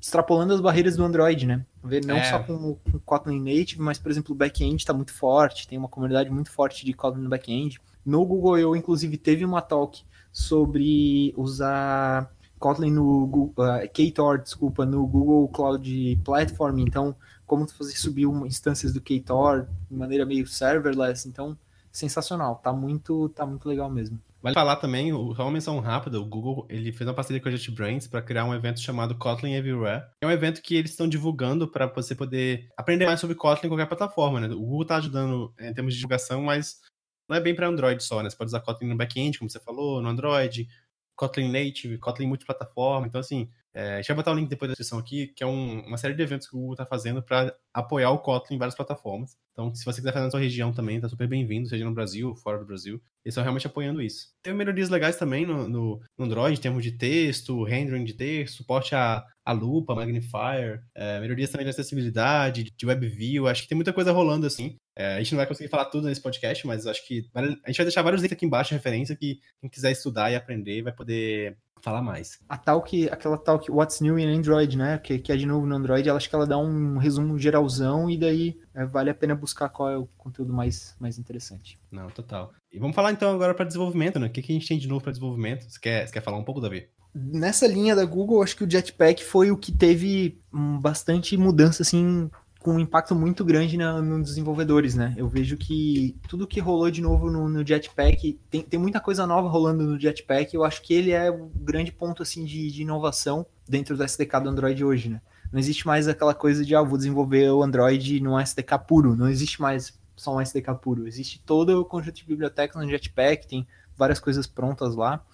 extrapolando as barreiras do Android, né? Ver não é. só com o Kotlin Native, mas, por exemplo, o back-end está muito forte, tem uma comunidade muito forte de Kotlin no back-end. No Google eu, inclusive, teve uma talk sobre usar Kotlin no Google, uh, KTOR, desculpa, no Google Cloud Platform, então como fazer subir uma, instâncias do KTOR de maneira meio serverless, então sensacional, tá muito, tá muito legal mesmo. Vale falar também, só uma menção rápida, o Google ele fez uma parceria com a JetBrains para criar um evento chamado Kotlin Everywhere. É um evento que eles estão divulgando para você poder aprender mais sobre Kotlin em qualquer plataforma, né? O Google está ajudando em termos de divulgação, mas não é bem para Android só, né? Você pode usar Kotlin no back-end, como você falou, no Android, Kotlin Native, Kotlin multiplataforma. Então, assim, é, a gente vai botar o link depois da descrição aqui, que é um, uma série de eventos que o Google está fazendo para apoiar o Kotlin em várias plataformas. Então, se você quiser fazer na sua região também, está super bem-vindo, seja no Brasil ou fora do Brasil. Eles estão realmente apoiando isso. Tem melhorias legais também no, no, no Android, em termos de texto, rendering de texto, suporte a, a lupa, magnifier, é, melhorias também de acessibilidade, de WebView. Acho que tem muita coisa rolando assim. É, a gente não vai conseguir falar tudo nesse podcast, mas acho que a gente vai deixar vários links aqui embaixo de referência que quem quiser estudar e aprender vai poder falar mais. A talk, aquela talk What's New in Android, né? Que, que é de novo no Android, ela acho que ela dá um resumo geralzão e daí é, vale a pena buscar qual é o conteúdo mais, mais interessante. Não, total. E vamos falar então agora para desenvolvimento, né? O que, que a gente tem de novo para desenvolvimento? Você quer, você quer falar um pouco, Davi? Nessa linha da Google, acho que o Jetpack foi o que teve bastante mudança, assim, com um impacto muito grande na, nos desenvolvedores, né? Eu vejo que tudo que rolou de novo no, no, Jetpack, tem, tem muita coisa nova rolando no Jetpack, eu acho que ele é o grande ponto, assim, de, de inovação dentro do SDK do Android hoje, né? Não existe mais aquela coisa de, ah, vou desenvolver o Android no SDK puro, não existe mais só um SDK puro. Existe todo o conjunto de bibliotecas no Jetpack, tem várias coisas prontas lá.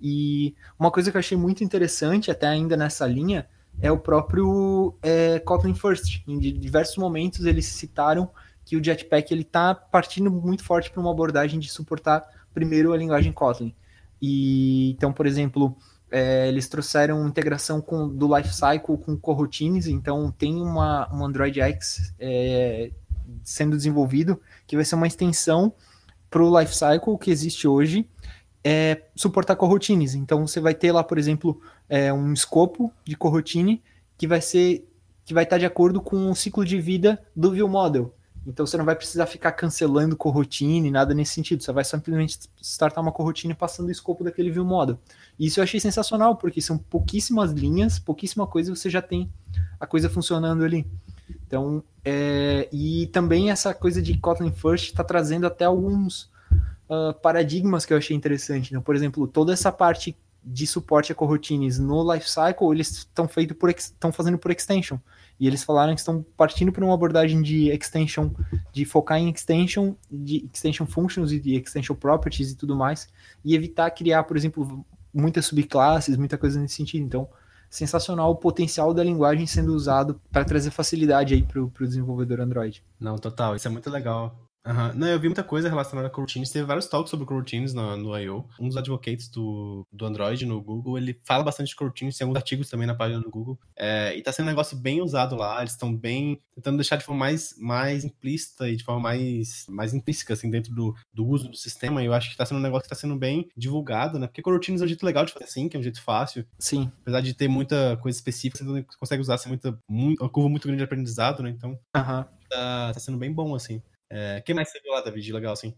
E uma coisa que eu achei muito interessante, até ainda nessa linha, é o próprio é, Kotlin First. Em diversos momentos eles citaram que o Jetpack ele está partindo muito forte para uma abordagem de suportar primeiro a linguagem Kotlin. E então, por exemplo, é, eles trouxeram integração com, do Lifecycle com coroutines, então tem uma, um Android X é, sendo desenvolvido que vai ser uma extensão para o Lifecycle que existe hoje, é, suportar coroutines. Então você vai ter lá, por exemplo, é, um escopo de coroutine que vai ser que vai estar de acordo com o ciclo de vida do view model. Então você não vai precisar ficar cancelando coroutine, nada nesse sentido. Você vai simplesmente startar uma coroutine passando o escopo daquele view model. E isso eu achei sensacional, porque são pouquíssimas linhas, pouquíssima coisa e você já tem a coisa funcionando ali. Então, é, e também essa coisa de Kotlin First está trazendo até alguns uh, paradigmas que eu achei interessante. Então, por exemplo, toda essa parte de suporte a coroutines no lifecycle, eles estão fazendo por extension. E eles falaram que estão partindo para uma abordagem de extension, de focar em extension, de extension functions e de extension properties e tudo mais, e evitar criar, por exemplo, muitas subclasses, muita coisa nesse sentido. Então, sensacional o potencial da linguagem sendo usado para trazer facilidade aí para o desenvolvedor Android. Não, total, isso é muito legal. Uhum. Não, eu vi muita coisa relacionada a coroutines. Teve vários talks sobre coroutines no, no I.O. Um dos advocates do, do Android no Google, ele fala bastante de coroutines, tem alguns artigos também na página do Google. É, e tá sendo um negócio bem usado lá, eles estão bem tentando deixar de forma mais, mais implícita e de forma mais, mais intrínseca, assim, dentro do, do uso do sistema. E eu acho que tá sendo um negócio que tá sendo bem divulgado, né? Porque coroutines é um jeito legal de fazer assim, que é um jeito fácil. Sim. Apesar de ter muita coisa específica, você consegue usar assim, muita, muito, uma curva muito grande de aprendizado, né? Então, uhum. tá, tá sendo bem bom, assim. É, que mais você viu lá, David? Legal, assim.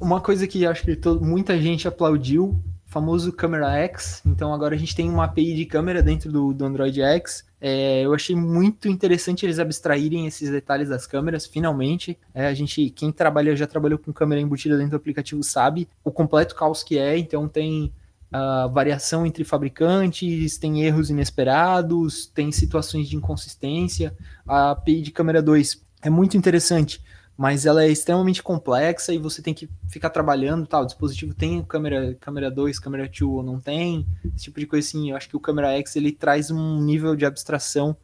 Uma coisa que acho que todo, muita gente aplaudiu, famoso Camera X. Então agora a gente tem uma API de câmera dentro do, do Android X. É, eu achei muito interessante eles abstraírem esses detalhes das câmeras, finalmente. É, a gente, quem trabalha, já trabalhou com câmera embutida dentro do aplicativo sabe o completo caos que é. Então tem uh, variação entre fabricantes, tem erros inesperados, tem situações de inconsistência. A API de câmera 2 é muito interessante mas ela é extremamente complexa e você tem que ficar trabalhando, tal, o dispositivo tem câmera, câmera 2, câmera 2 ou não tem, esse tipo de coisa assim, eu acho que o câmera X ele traz um nível de abstração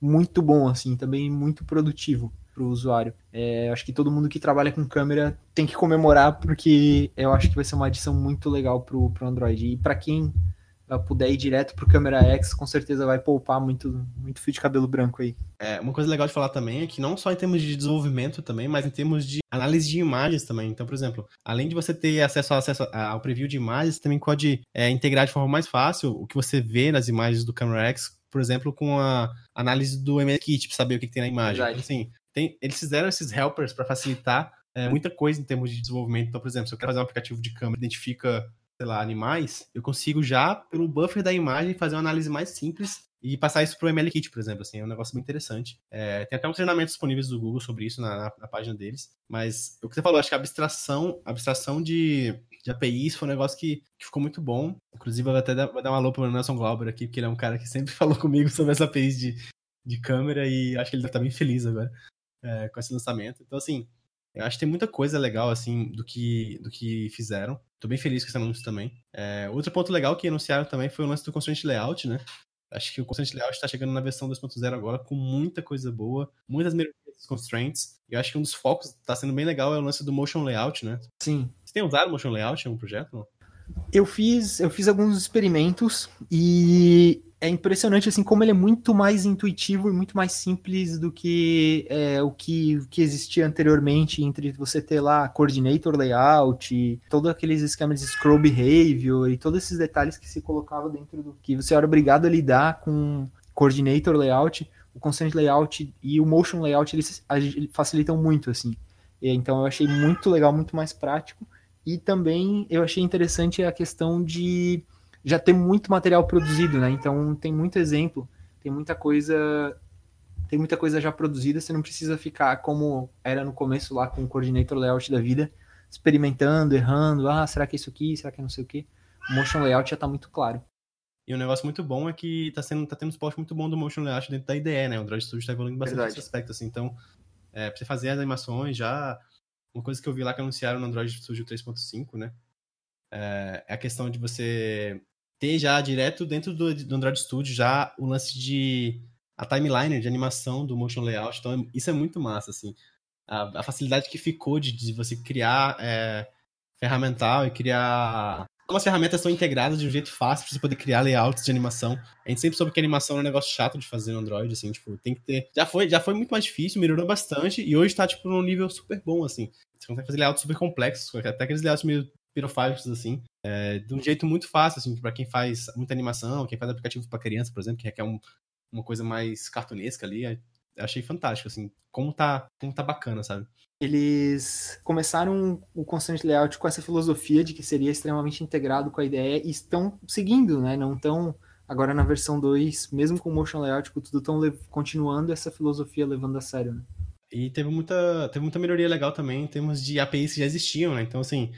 muito bom, assim, também muito produtivo para o usuário. É, acho que todo mundo que trabalha com câmera tem que comemorar, porque eu acho que vai ser uma adição muito legal para o Android. E para quem puder ir direto pro câmera X, com certeza vai poupar muito, muito fio de cabelo branco aí. É, uma coisa legal de falar também é que não só em termos de desenvolvimento também, mas em termos de análise de imagens também. Então, por exemplo, além de você ter acesso ao, acesso ao preview de imagens, você também pode é, integrar de forma mais fácil o que você vê nas imagens do câmera X, por exemplo, com a análise do MLKit, para saber o que, que, tem na imagem. Então, assim, tem, eles fizeram esses helpers para facilitar é, muita coisa em termos de desenvolvimento. Então, por exemplo, se eu quero fazer um aplicativo de câmera, identifica sei lá, animais, eu consigo já, pelo buffer da imagem, fazer uma análise mais simples e passar isso pro MLKit, por exemplo, assim, é um negócio bem interessante. É, tem até uns treinamentos disponíveis do Google sobre isso na, na, na, página deles, mas o que você falou, acho que a abstração, abstração de, de APIs foi um negócio que, que ficou muito bom. Inclusive, eu vou até dar, dar um alô pro Nelson Glauber aqui, porque ele é um cara que sempre falou comigo sobre essa APIs de, de câmera e acho que ele tá bem feliz agora é, com esse lançamento. Então, assim, eu acho que tem muita coisa legal, assim, do que, do que fizeram. Tô bem feliz com esse anúncio também. É, outro ponto legal que anunciaram também foi o lance do Constraint Layout, né? Acho que o Constraint Layout está chegando na versão 2.0 agora com muita coisa boa, muitas melhorias dos constraints. E eu acho que um dos focos está sendo bem legal é o lance do Motion Layout, né? Sim. Você tem usado Motion Layout em algum projeto? Não? Eu fiz, eu fiz alguns experimentos e é impressionante assim como ele é muito mais intuitivo e muito mais simples do que é, o que, que existia anteriormente entre você ter lá coordinator layout, todos aqueles esquemas de scroll behavior e todos esses detalhes que se colocava dentro do que você era obrigado a lidar com coordinator layout, o constraint layout e o motion layout eles facilitam muito assim. Então eu achei muito legal, muito mais prático e também eu achei interessante a questão de já tem muito material produzido, né? Então tem muito exemplo, tem muita coisa, tem muita coisa já produzida, você não precisa ficar como era no começo lá com o coordinator layout da vida, experimentando, errando, ah, será que é isso aqui, será que é não sei o quê? O motion layout já está muito claro. E um negócio muito bom é que tá, sendo, tá tendo suporte muito bom do motion layout dentro da IDE, né? O Android Studio está evoluindo bastante Verdade. nesse aspecto, assim. Então, é, pra você fazer as animações já, uma coisa que eu vi lá que anunciaram no Android Studio 3.5, né? É, é a questão de você ter já direto dentro do, do Android Studio já o lance de a timeline de animação do motion layout. Então, isso é muito massa, assim. A, a facilidade que ficou de, de você criar é, ferramental e criar como as ferramentas estão integradas de um jeito fácil pra você poder criar layouts de animação. A gente sempre soube que animação é um negócio chato de fazer no Android, assim, tipo, tem que ter. Já foi, já foi muito mais difícil, melhorou bastante, e hoje tá, tipo, num nível super bom, assim. Você consegue fazer layouts super complexos, até aqueles layouts meio pirofágicos, assim, é, de um jeito muito fácil, assim, para quem faz muita animação, quem faz aplicativo para criança, por exemplo, que requer um, uma coisa mais cartunesca ali, é, achei fantástico, assim, como tá, como tá bacana, sabe? eles começaram o Constant Layout com essa filosofia de que seria extremamente integrado com a ideia e estão seguindo, né? Não estão agora na versão 2, mesmo com o Motion Layout, tudo estão continuando essa filosofia levando a sério, né? E teve muita, teve muita melhoria legal também em termos de APIs que já existiam, né? Então, assim,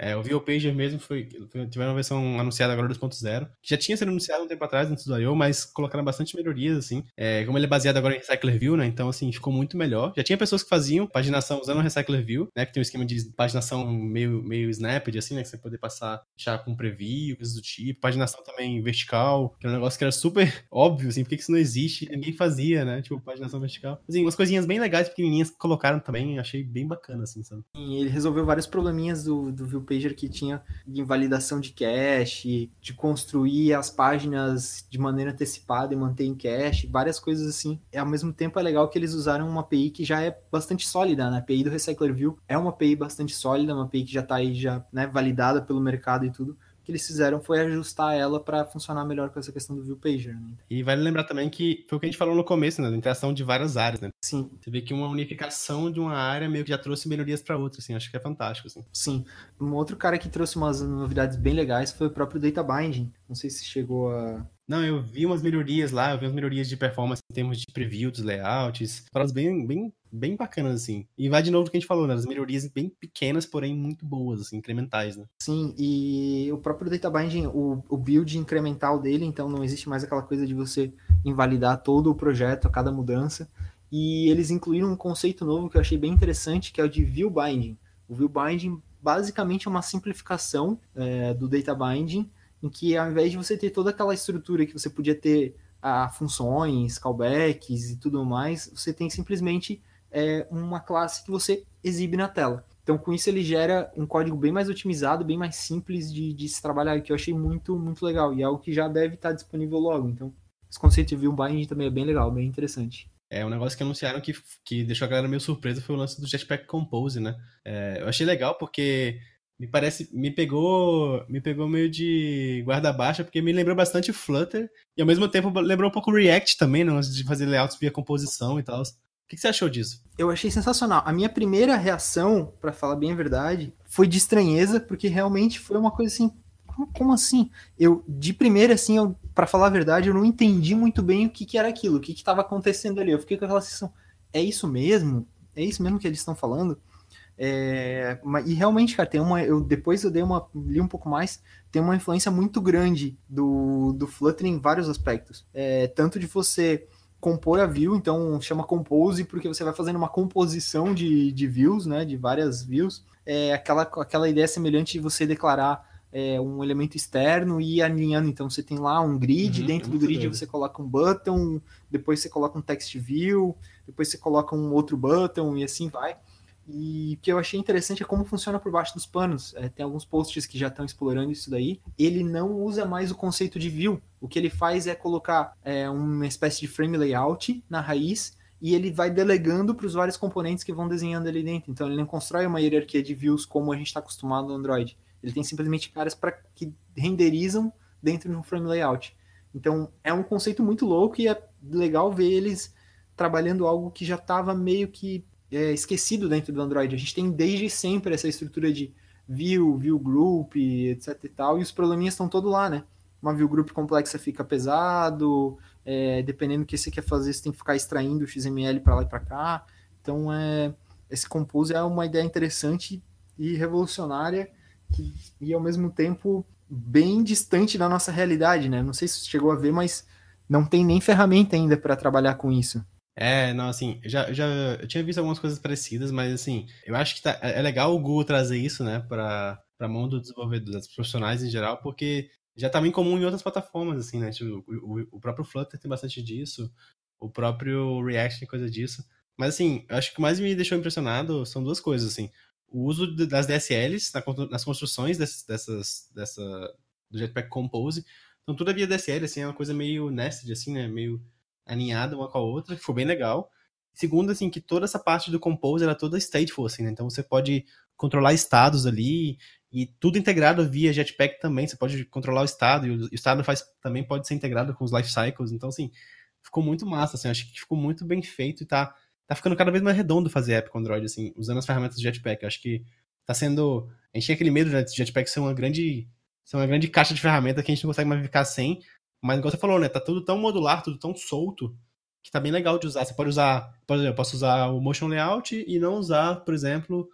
é, o VO Pager mesmo foi, tiveram uma versão anunciada agora 2.0, que já tinha sido anunciado um tempo atrás antes do I.O., mas colocaram bastante melhorias, assim. É, como ele é baseado agora em Recycler View, né? Então, assim, ficou muito melhor. Já tinha pessoas que faziam paginação usando o Recycler View, né? Que tem um esquema de paginação meio, meio snapped, assim, né? Que você poder passar já com preview, coisas do tipo. Paginação também vertical, que é um negócio que era super óbvio, assim, porque que isso não existe? Ninguém fazia, né? Tipo, paginação vertical. Assim, umas coisinhas bem legais, pequenininhas que colocaram também, achei bem bacana, assim, sabe? E ele resolveu vários probleminhas do, do View pager que tinha de invalidação de cache, de construir as páginas de maneira antecipada e manter em cache, várias coisas assim. E, ao mesmo tempo é legal que eles usaram uma API que já é bastante sólida, né? A API do Recycler View é uma API bastante sólida, uma API que já está aí já, né, validada pelo mercado e tudo que eles fizeram foi ajustar ela para funcionar melhor com essa questão do view pager. Né? E vale lembrar também que foi o que a gente falou no começo, né, da interação de várias áreas, né? Sim. Você vê que uma unificação de uma área meio que já trouxe melhorias para outra, assim, acho que é fantástico, assim. Sim. Um outro cara que trouxe umas novidades bem legais foi o próprio Data Binding. Não sei se chegou a não, eu vi umas melhorias lá, eu vi umas melhorias de performance em termos de preview dos layouts, paradas bem, bem, bem bacanas, assim. E vai de novo do que a gente falou, né? As melhorias bem pequenas, porém muito boas, assim, incrementais, né? Sim, e o próprio data binding, o, o build incremental dele, então não existe mais aquela coisa de você invalidar todo o projeto a cada mudança. E eles incluíram um conceito novo que eu achei bem interessante, que é o de view binding. O view binding basicamente é uma simplificação é, do data binding, em que ao invés de você ter toda aquela estrutura que você podia ter a funções, callbacks e tudo mais, você tem simplesmente é, uma classe que você exibe na tela. Então, com isso, ele gera um código bem mais otimizado, bem mais simples de, de se trabalhar, que eu achei muito, muito legal. E é algo que já deve estar disponível logo. Então, esse conceito de view binding também é bem legal, bem interessante. É um negócio que anunciaram que, que deixou a galera meio surpresa foi o lance do Jetpack Compose, né? É, eu achei legal porque me parece, me pegou, me pegou meio de guarda baixa, porque me lembrou bastante Flutter, e ao mesmo tempo lembrou um pouco React também, né, de fazer layouts via composição e tal. O que, você achou disso? Eu achei sensacional. A minha primeira reação, para falar bem a verdade, foi de estranheza, porque realmente foi uma coisa assim, como, assim? Eu, de primeira, assim, para falar a verdade, eu não entendi muito bem o que, que era aquilo, o que estava acontecendo ali. Eu fiquei com aquela sensação, é isso mesmo? É isso mesmo que eles estão falando? É, e realmente, cara, tem uma. Eu, depois eu dei uma. li um pouco mais, tem uma influência muito grande do, do Flutter em vários aspectos. É, tanto de você compor a view, então chama compose, porque você vai fazendo uma composição de, de views, né? De várias views. É aquela, aquela ideia semelhante de você declarar é, um elemento externo e alinhando. Então você tem lá um grid, uhum, dentro do grid você coloca um button, depois você coloca um text view, depois você coloca um outro button e assim vai. E o que eu achei interessante é como funciona por baixo dos panos. É, tem alguns posts que já estão explorando isso daí. Ele não usa mais o conceito de view. O que ele faz é colocar é, uma espécie de frame layout na raiz e ele vai delegando para os vários componentes que vão desenhando ali dentro. Então ele não constrói uma hierarquia de views como a gente está acostumado no Android. Ele tem simplesmente caras para que renderizam dentro de um frame layout. Então é um conceito muito louco e é legal ver eles trabalhando algo que já estava meio que é, esquecido dentro do Android. A gente tem desde sempre essa estrutura de view, view group, etc e tal, e os probleminhas estão todos lá, né? Uma view group complexa fica pesado, é, dependendo do que você quer fazer, você tem que ficar extraindo o XML para lá e para cá. Então, é, esse Compose é uma ideia interessante e revolucionária que, e, ao mesmo tempo, bem distante da nossa realidade, né? Não sei se você chegou a ver, mas não tem nem ferramenta ainda para trabalhar com isso. É, não, assim, já, já eu tinha visto algumas coisas parecidas, mas assim, eu acho que tá, é, é legal o Google trazer isso, né, para a mão do desenvolvedor, dos profissionais em geral, porque já tá bem comum em outras plataformas, assim, né? Tipo, o, o, próprio Flutter tem bastante disso, o próprio React tem coisa disso. Mas, assim, eu acho que o mais me deixou impressionado são duas coisas, assim. O uso das DSLs nas construções dessas, dessas, dessa, do Jetpack Compose. Então, tudo é via DSL, assim, é uma coisa meio nested, assim, né? Meio alinhada uma com a outra, que foi bem legal. Segundo, assim, que toda essa parte do Compose era toda stateful, assim, né? Então você pode controlar estados ali e tudo integrado via Jetpack também. Você pode controlar o estado e o estado faz, também pode ser integrado com os life cycles. Então, assim, ficou muito massa, assim. Acho que ficou muito bem feito e tá, tá ficando cada vez mais redondo fazer app com Android, assim, usando as ferramentas do Jetpack. Acho que tá sendo... A gente tinha aquele medo né, de Jetpack ser uma grande ser uma grande caixa de ferramentas que a gente não consegue mais ficar sem, mas igual você falou, né? Tá tudo tão modular, tudo tão solto, que tá bem legal de usar. Você pode usar, por exemplo, eu posso usar o Motion Layout e não usar, por exemplo,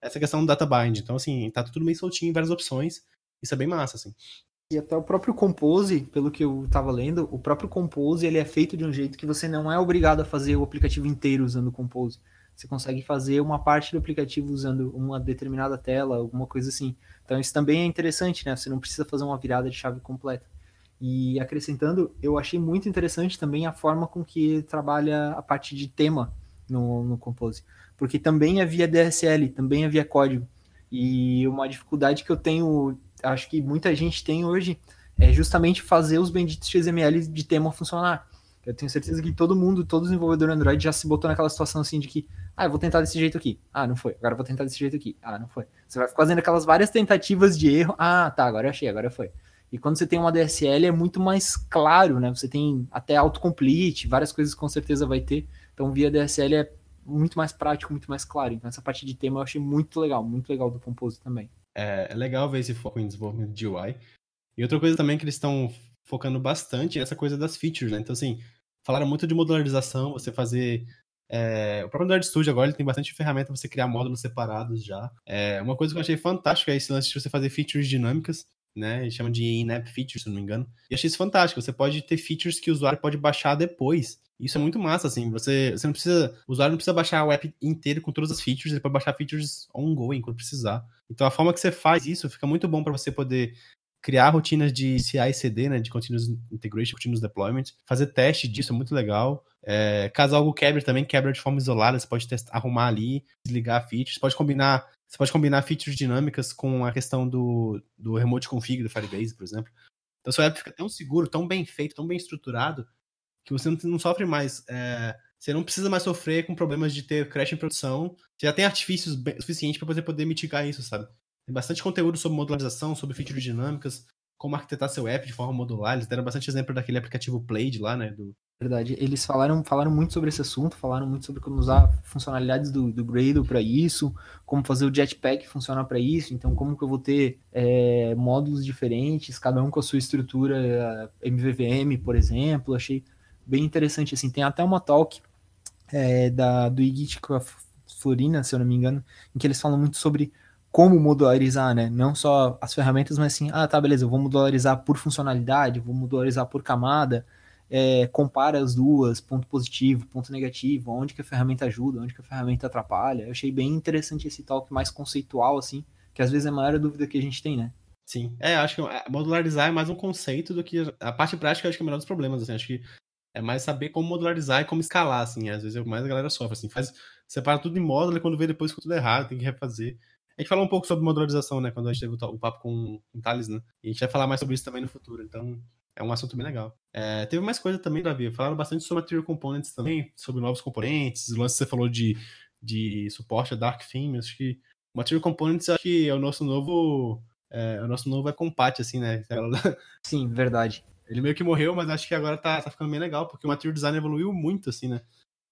essa questão do data bind. Então, assim, tá tudo bem soltinho, várias opções. Isso é bem massa, assim. E até o próprio Compose, pelo que eu tava lendo, o próprio Compose ele é feito de um jeito que você não é obrigado a fazer o aplicativo inteiro usando o Compose. Você consegue fazer uma parte do aplicativo usando uma determinada tela, alguma coisa assim. Então isso também é interessante, né? Você não precisa fazer uma virada de chave completa. E acrescentando, eu achei muito interessante também a forma com que trabalha a parte de tema no, no Compose. Porque também é via DSL, também é via código. E uma dificuldade que eu tenho, acho que muita gente tem hoje, é justamente fazer os benditos XML de tema funcionar. Eu tenho certeza que todo mundo, todo desenvolvedor Android já se botou naquela situação assim de que, ah, eu vou tentar desse jeito aqui. Ah, não foi. Agora eu vou tentar desse jeito aqui. Ah, não foi. Você vai fazendo aquelas várias tentativas de erro. Ah, tá, agora eu achei, agora foi. E quando você tem uma DSL é muito mais claro, né? Você tem até autocomplete, várias coisas com certeza vai ter. Então via DSL é muito mais prático, muito mais claro. Então essa parte de tema eu achei muito legal, muito legal do Compose também. É, é legal ver esse foco em desenvolvimento de UI. E outra coisa também que eles estão focando bastante é essa coisa das features, né? Então assim, falaram muito de modularização, você fazer é, o próprio Android Studio agora ele tem bastante ferramenta para você criar módulos separados já. É, uma coisa que eu achei fantástica é esse lance de você fazer features dinâmicas né? Eles chamam de in-app features, se não me engano. E achei isso fantástico. Você pode ter features que o usuário pode baixar depois. Isso é muito massa, assim. Você, você não precisa. O usuário não precisa baixar o app inteiro com todas as features, ele pode baixar features ongoing quando precisar. Então a forma que você faz isso fica muito bom para você poder criar rotinas de CI CD, né, de Continuous Integration, Continuous Deployment, fazer teste disso é muito legal. É, caso algo quebre também, quebra de forma isolada, você pode testar, arrumar ali, desligar features, pode combinar você pode combinar features dinâmicas com a questão do, do remote config do Firebase, por exemplo. Então, seu app fica tão seguro, tão bem feito, tão bem estruturado, que você não, não sofre mais. É, você não precisa mais sofrer com problemas de ter crash em produção. Você já tem artifícios suficientes para você poder mitigar isso, sabe? Tem bastante conteúdo sobre modularização, sobre features dinâmicas, como arquitetar seu app de forma modular. Eles deram bastante exemplo daquele aplicativo Played lá, né? Do, Verdade. Eles falaram, falaram muito sobre esse assunto, falaram muito sobre como usar funcionalidades do, do Gradle para isso, como fazer o Jetpack funcionar para isso, então como que eu vou ter é, módulos diferentes, cada um com a sua estrutura MVVM, por exemplo. Achei bem interessante. assim Tem até uma talk é, da, do Igit com a Florina, se eu não me engano, em que eles falam muito sobre como modularizar, né? Não só as ferramentas, mas assim, ah, tá, beleza, eu vou modularizar por funcionalidade, vou modularizar por camada, é, compara as duas, ponto positivo, ponto negativo, onde que a ferramenta ajuda, onde que a ferramenta atrapalha. Eu achei bem interessante esse talk mais conceitual, assim, que às vezes é a maior dúvida que a gente tem, né? Sim, é, acho que é, modularizar é mais um conceito do que a parte prática, acho que é o menor dos problemas, assim, acho que é mais saber como modularizar e como escalar, assim, às vezes é mais a galera sofre, assim, faz, separa tudo em módulo e quando vê depois ficou tudo errado, tem que refazer. A gente falou um pouco sobre modularização, né, quando a gente teve o, papo com o Thales, né, e a gente vai falar mais sobre isso também no futuro, então é um assunto bem legal. É, teve mais coisa também, Davi. Falaram bastante sobre Material Components também, sobre novos componentes. O lance que você falou de, de suporte a Dark Theme. Acho que o Material Components acho que é o nosso novo. É, o nosso novo é Compat, assim, né? Sim, verdade. Ele meio que morreu, mas acho que agora tá, tá ficando bem legal, porque o Material Design evoluiu muito, assim, né?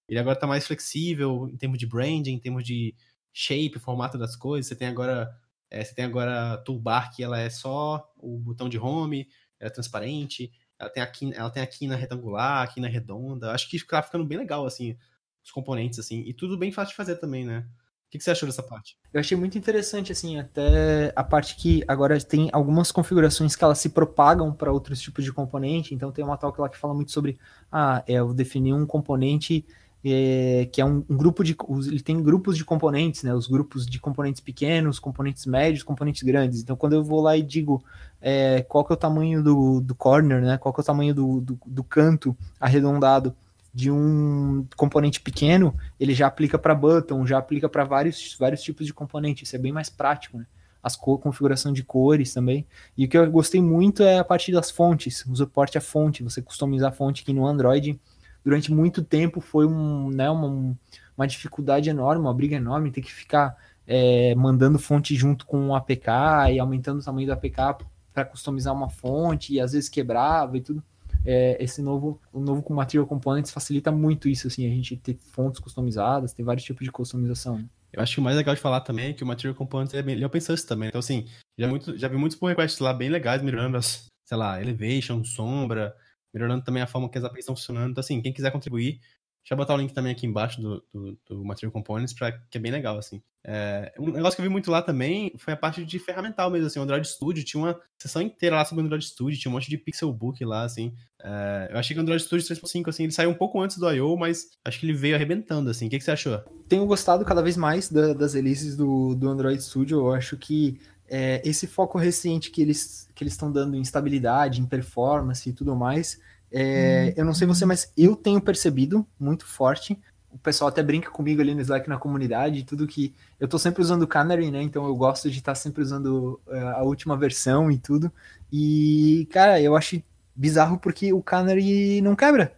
Ele agora tá mais flexível em termos de branding, em termos de shape, formato das coisas. Você tem agora. É, você tem agora a toolbar que ela é só o botão de home, ela é transparente, ela tem a quina, ela tem a quina retangular, a quina redonda. Acho que tá ficando bem legal, assim, os componentes, assim. E tudo bem fácil de fazer também, né? O que, que você achou dessa parte? Eu achei muito interessante, assim, até a parte que agora tem algumas configurações que elas se propagam para outros tipos de componente. Então tem uma talk lá que fala muito sobre, ah, é, eu definir um componente é, que é um, um, grupo de. Ele tem grupos de componentes, né? Os grupos de componentes pequenos, componentes médios, componentes grandes. Então, quando eu vou lá e digo é, qual que é o tamanho do, do corner, né? Qual que é o tamanho do, do, do canto arredondado de um componente pequeno, ele já aplica para button, já aplica para vários, vários tipos de componentes. Isso é bem mais prático, né? As cor, configuração de cores também. E o que eu gostei muito é a parte das fontes, o suporte à fonte, você customizar a fonte que no Android durante muito tempo foi um, né, uma, uma dificuldade enorme, uma briga enorme, ter que ficar é, mandando fonte junto com o APK e aumentando o tamanho do APK para customizar uma fonte e às vezes quebrava e tudo. É, esse novo, o novo com Material Components facilita muito isso, assim, a gente ter fontes customizadas, tem vários tipos de customização. Né? Eu acho que o mais legal de falar também é que o Material Components é bem, ele é open source também. Então, assim, já, muito, já vi muitos pull requests lá bem legais, melhorando as, sei lá, elevation, sombra, melhorando também a forma que as APIs estão funcionando. Então, assim, quem quiser contribuir, deixa eu botar o link também aqui embaixo do, do, do Material Components, pra, que é bem legal, assim. É, um negócio que eu vi muito lá também foi a parte de ferramental mesmo, assim, o Android Studio tinha uma sessão inteira lá sobre o Android Studio, tinha um monte de pixelbook lá, assim. É, eu achei que o Android Studio 3.5, assim, ele saiu um pouco antes do I.O., mas acho que ele veio arrebentando, assim. O que, que você achou? Tenho gostado cada vez mais da, das releases do, do Android Studio, eu acho que é, esse foco recente que eles que eles estão dando em estabilidade, em performance e tudo mais, é, eu não sei você, mas eu tenho percebido muito forte. O pessoal até brinca comigo ali no Slack na comunidade, tudo que eu tô sempre usando o Canary, né? Então eu gosto de estar tá sempre usando uh, a última versão e tudo. E, cara, eu acho bizarro porque o Canary não quebra.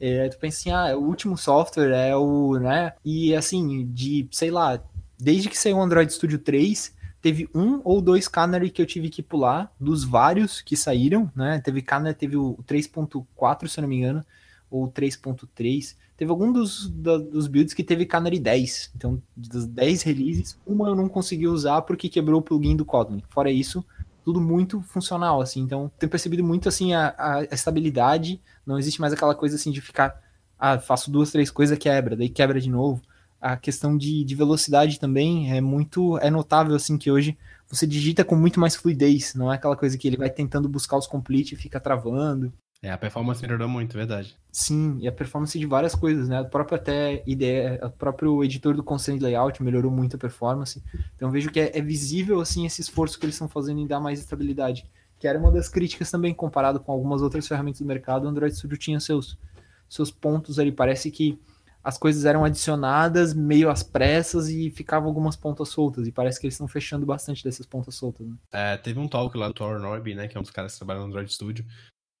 É, tu pensa assim, ah, é o último software, é o, né? E assim, de, sei lá, desde que saiu o Android Studio 3, teve um ou dois Canary que eu tive que pular, dos vários que saíram, né? Teve Canary, teve o 3.4, se eu não me engano, ou 3.3. Teve algum dos, da, dos builds que teve Canary 10. Então, das 10 releases, uma eu não consegui usar porque quebrou o plugin do Kotlin. Fora isso, tudo muito funcional, assim. Então, tenho percebido muito, assim, a, a estabilidade. Não existe mais aquela coisa, assim, de ficar... Ah, faço duas, três coisas, quebra, daí quebra de novo a questão de, de velocidade também é muito é notável assim que hoje você digita com muito mais fluidez, não é aquela coisa que ele vai tentando buscar os complete e fica travando. É, a performance melhorou muito, verdade. Sim, e a performance de várias coisas, né? O próprio até ideia, o próprio editor do Consent Layout melhorou muito a performance. Então vejo que é, é visível assim esse esforço que eles estão fazendo em dar mais estabilidade, que era uma das críticas também comparado com algumas outras ferramentas do mercado, o Android Studio tinha seus seus pontos ali, parece que as coisas eram adicionadas meio às pressas e ficavam algumas pontas soltas. E parece que eles estão fechando bastante dessas pontas soltas. Né? É, teve um talk lá do Thor Norby, né? Que é um dos caras que trabalha no Android Studio.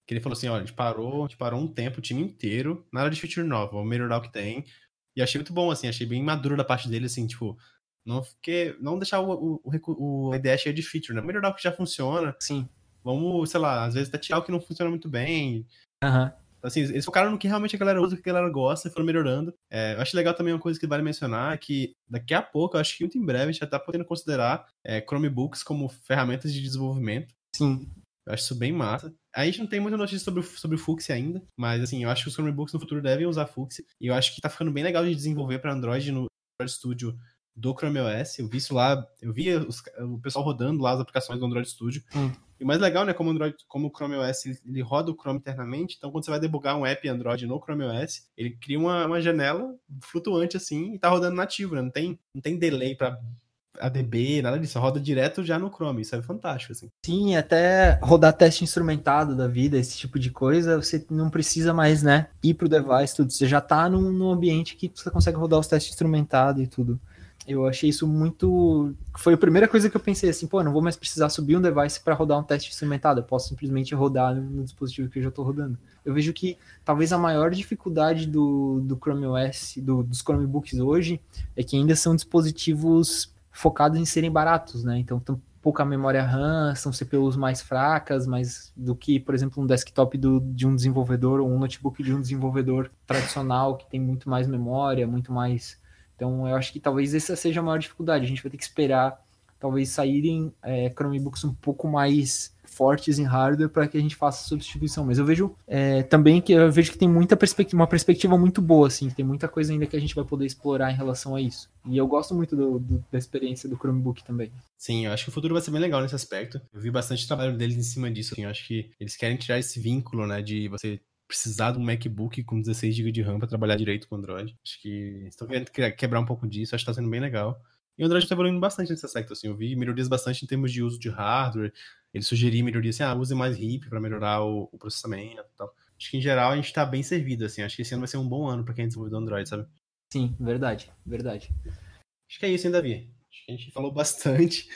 Que ele falou assim: olha, a gente parou, a gente parou um tempo, o time inteiro, nada de feature nova, vamos melhorar o que tem. E achei muito bom, assim, achei bem maduro da parte dele, assim, tipo, não, fiquei, não deixar o, o, o, o ideia cheia de feature, né? Melhorar o que já funciona. Sim. Vamos, sei lá, às vezes até tirar o que não funciona muito bem. Aham. Uhum. Assim, eles focaram no que realmente a galera usa, o que a galera gosta e foram melhorando. É, eu acho legal também uma coisa que vale mencionar, que daqui a pouco, eu acho que muito em breve, a gente já tá podendo considerar é, Chromebooks como ferramentas de desenvolvimento. Sim. Eu acho isso bem massa. A gente não tem muita notícia sobre, sobre o Fuxi ainda, mas assim, eu acho que os Chromebooks no futuro devem usar Fuxi. E eu acho que tá ficando bem legal de desenvolver para Android no Android Studio do Chrome OS. Eu vi isso lá, eu vi os, o pessoal rodando lá as aplicações do Android Studio. Hum. E o mais legal, né, como, Android, como o Chrome OS ele, roda o Chrome internamente, então quando você vai debugar um app Android no Chrome OS, ele cria uma, uma janela flutuante assim e tá rodando nativo, né? Não tem, não tem delay para ADB, nada disso, roda direto já no Chrome, isso é fantástico, assim. Sim, até rodar teste instrumentado da vida, esse tipo de coisa, você não precisa mais, né, ir pro device, tudo, você já tá num, num ambiente que você consegue rodar os testes instrumentados e tudo. Eu achei isso muito. Foi a primeira coisa que eu pensei assim, pô, não vou mais precisar subir um device para rodar um teste instrumentado, eu posso simplesmente rodar no dispositivo que eu já estou rodando. Eu vejo que talvez a maior dificuldade do, do Chrome OS, do, dos Chromebooks hoje, é que ainda são dispositivos focados em serem baratos, né? Então, tem pouca memória RAM, são CPUs mais fracas, mais do que, por exemplo, um desktop do, de um desenvolvedor ou um notebook de um desenvolvedor tradicional que tem muito mais memória, muito mais então, eu acho que talvez essa seja a maior dificuldade. A gente vai ter que esperar, talvez, saírem é, Chromebooks um pouco mais fortes em hardware para que a gente faça a substituição. Mas eu vejo é, também que eu vejo que tem muita perspectiva, uma perspectiva muito boa, assim, tem muita coisa ainda que a gente vai poder explorar em relação a isso. E eu gosto muito do, do, da experiência do Chromebook também. Sim, eu acho que o futuro vai ser bem legal nesse aspecto. Eu vi bastante trabalho deles em cima disso. Assim, eu acho que eles querem tirar esse vínculo, né, de você precisar de um MacBook com 16 GB de RAM para trabalhar direito com Android. Acho que estão querendo quebrar um pouco disso, acho que está sendo bem legal. E o Android está evoluindo bastante nesse aspecto, assim, eu vi melhorias bastante em termos de uso de hardware, ele sugeria melhorias assim, ah, use mais RIP para melhorar o, o processamento e tal. Acho que em geral a gente está bem servido, assim, acho que esse ano vai ser um bom ano para quem é desenvolvedor Android, sabe? Sim, verdade, verdade. Acho que é isso, hein, Davi? Acho que a gente falou bastante.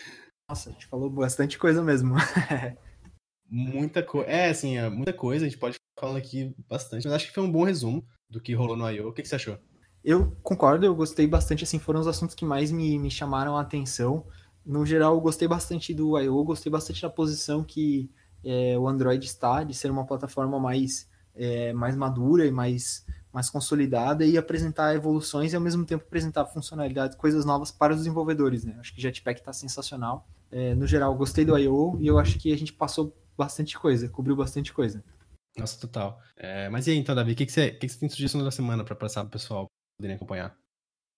Nossa, a gente falou bastante coisa mesmo. muita coisa. É, assim, é muita coisa, a gente pode falando aqui bastante, mas acho que foi um bom resumo do que rolou no I.O. O que, que você achou? Eu concordo, eu gostei bastante, assim, foram os assuntos que mais me, me chamaram a atenção. No geral, eu gostei bastante do I.O., gostei bastante da posição que é, o Android está, de ser uma plataforma mais, é, mais madura e mais, mais consolidada e apresentar evoluções e ao mesmo tempo apresentar funcionalidades, coisas novas para os desenvolvedores, né? Acho que o Jetpack está sensacional. É, no geral, gostei do I.O. e eu acho que a gente passou bastante coisa, cobriu bastante coisa. Nossa, total. É, mas e aí, então, Davi, o que, que, você, que, que você tem sugestão da semana para passar pro pessoal poderem acompanhar?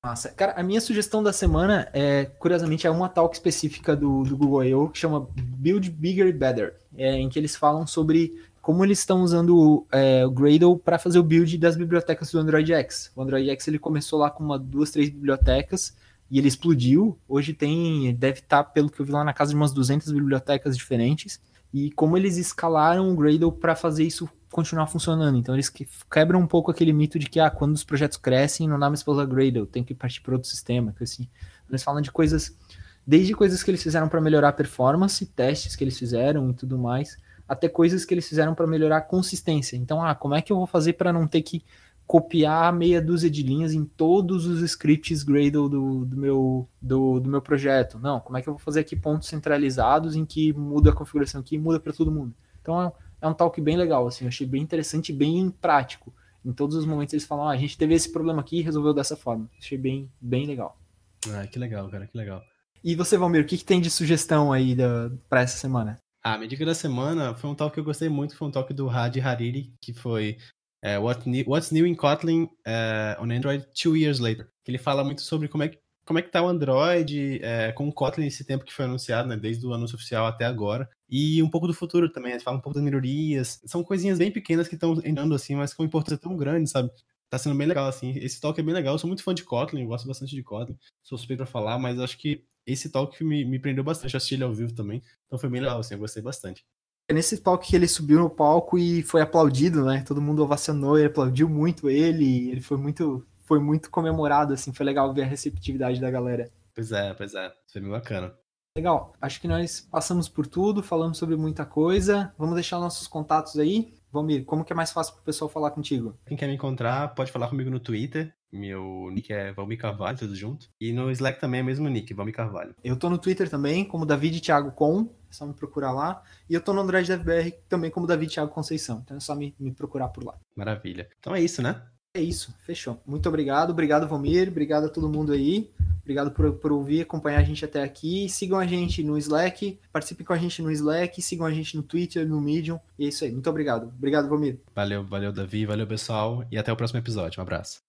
Massa. Cara, a minha sugestão da semana é, curiosamente, é uma talk específica do, do Google I.O. que chama Build Bigger Better, é, em que eles falam sobre como eles estão usando é, o Gradle para fazer o build das bibliotecas do Android X. O Android X ele começou lá com uma, duas, três bibliotecas e ele explodiu. Hoje tem, deve estar, tá, pelo que eu vi lá, na casa de umas 200 bibliotecas diferentes. E como eles escalaram o Gradle para fazer isso continuar funcionando. Então eles quebram um pouco aquele mito de que ah, quando os projetos crescem, não dá mais usar Gradle, tem que partir para outro sistema. Que, assim, eles falam de coisas, desde coisas que eles fizeram para melhorar a performance, testes que eles fizeram e tudo mais, até coisas que eles fizeram para melhorar a consistência. Então, ah, como é que eu vou fazer para não ter que copiar meia dúzia de linhas em todos os scripts Gradle do, do, meu, do, do meu projeto? Não, como é que eu vou fazer aqui pontos centralizados em que muda a configuração aqui e muda para todo mundo? Então, é um talk bem legal, assim, eu achei bem interessante e bem prático. Em todos os momentos eles falam, ah, a gente teve esse problema aqui e resolveu dessa forma. Achei bem, bem legal. Ah, que legal, cara, que legal. E você, Valmir, o que, que tem de sugestão aí para essa semana? Ah, minha dica da semana foi um talk que eu gostei muito, foi um talk do Hadi Hariri, que foi é, What new, What's New in Kotlin uh, on Android Two Years Later. Que ele fala muito sobre como é que como é que tá o Android é, com o Kotlin esse tempo que foi anunciado, né, desde o anúncio oficial até agora, e um pouco do futuro também, gente fala um pouco das melhorias, são coisinhas bem pequenas que estão entrando assim, mas com importância tão grande, sabe? Tá sendo bem legal, assim, esse talk é bem legal, eu sou muito fã de Kotlin, gosto bastante de Kotlin, sou suspeito pra falar, mas acho que esse talk me, me prendeu bastante, eu assisti ele ao vivo também, então foi bem legal, assim, eu gostei bastante. É nesse talk que ele subiu no palco e foi aplaudido, né? Todo mundo ovacionou, ele aplaudiu muito ele, ele foi muito foi muito comemorado, assim, foi legal ver a receptividade da galera. Pois é, pois é, foi bem bacana. Legal, acho que nós passamos por tudo, falamos sobre muita coisa. Vamos deixar nossos contatos aí. Vomir, como que é mais fácil para o pessoal falar contigo? Quem quer me encontrar, pode falar comigo no Twitter. Meu nick é Valmir Carvalho, tudo junto. E no Slack também é o mesmo nick, Valmir Carvalho. Eu tô no Twitter também, como David Thiago Com, só me procurar lá. E eu tô no Android FBR também como David Thiago Conceição, então é só me, me procurar por lá. Maravilha. Então é isso, né? É isso, fechou. Muito obrigado, obrigado, Valmir, obrigado a todo mundo aí. Obrigado por, por ouvir, acompanhar a gente até aqui. Sigam a gente no Slack, participem com a gente no Slack, sigam a gente no Twitter, no Medium. E é isso aí. Muito obrigado. Obrigado, Valmir. Valeu, valeu, Davi, valeu, pessoal. E até o próximo episódio. Um abraço.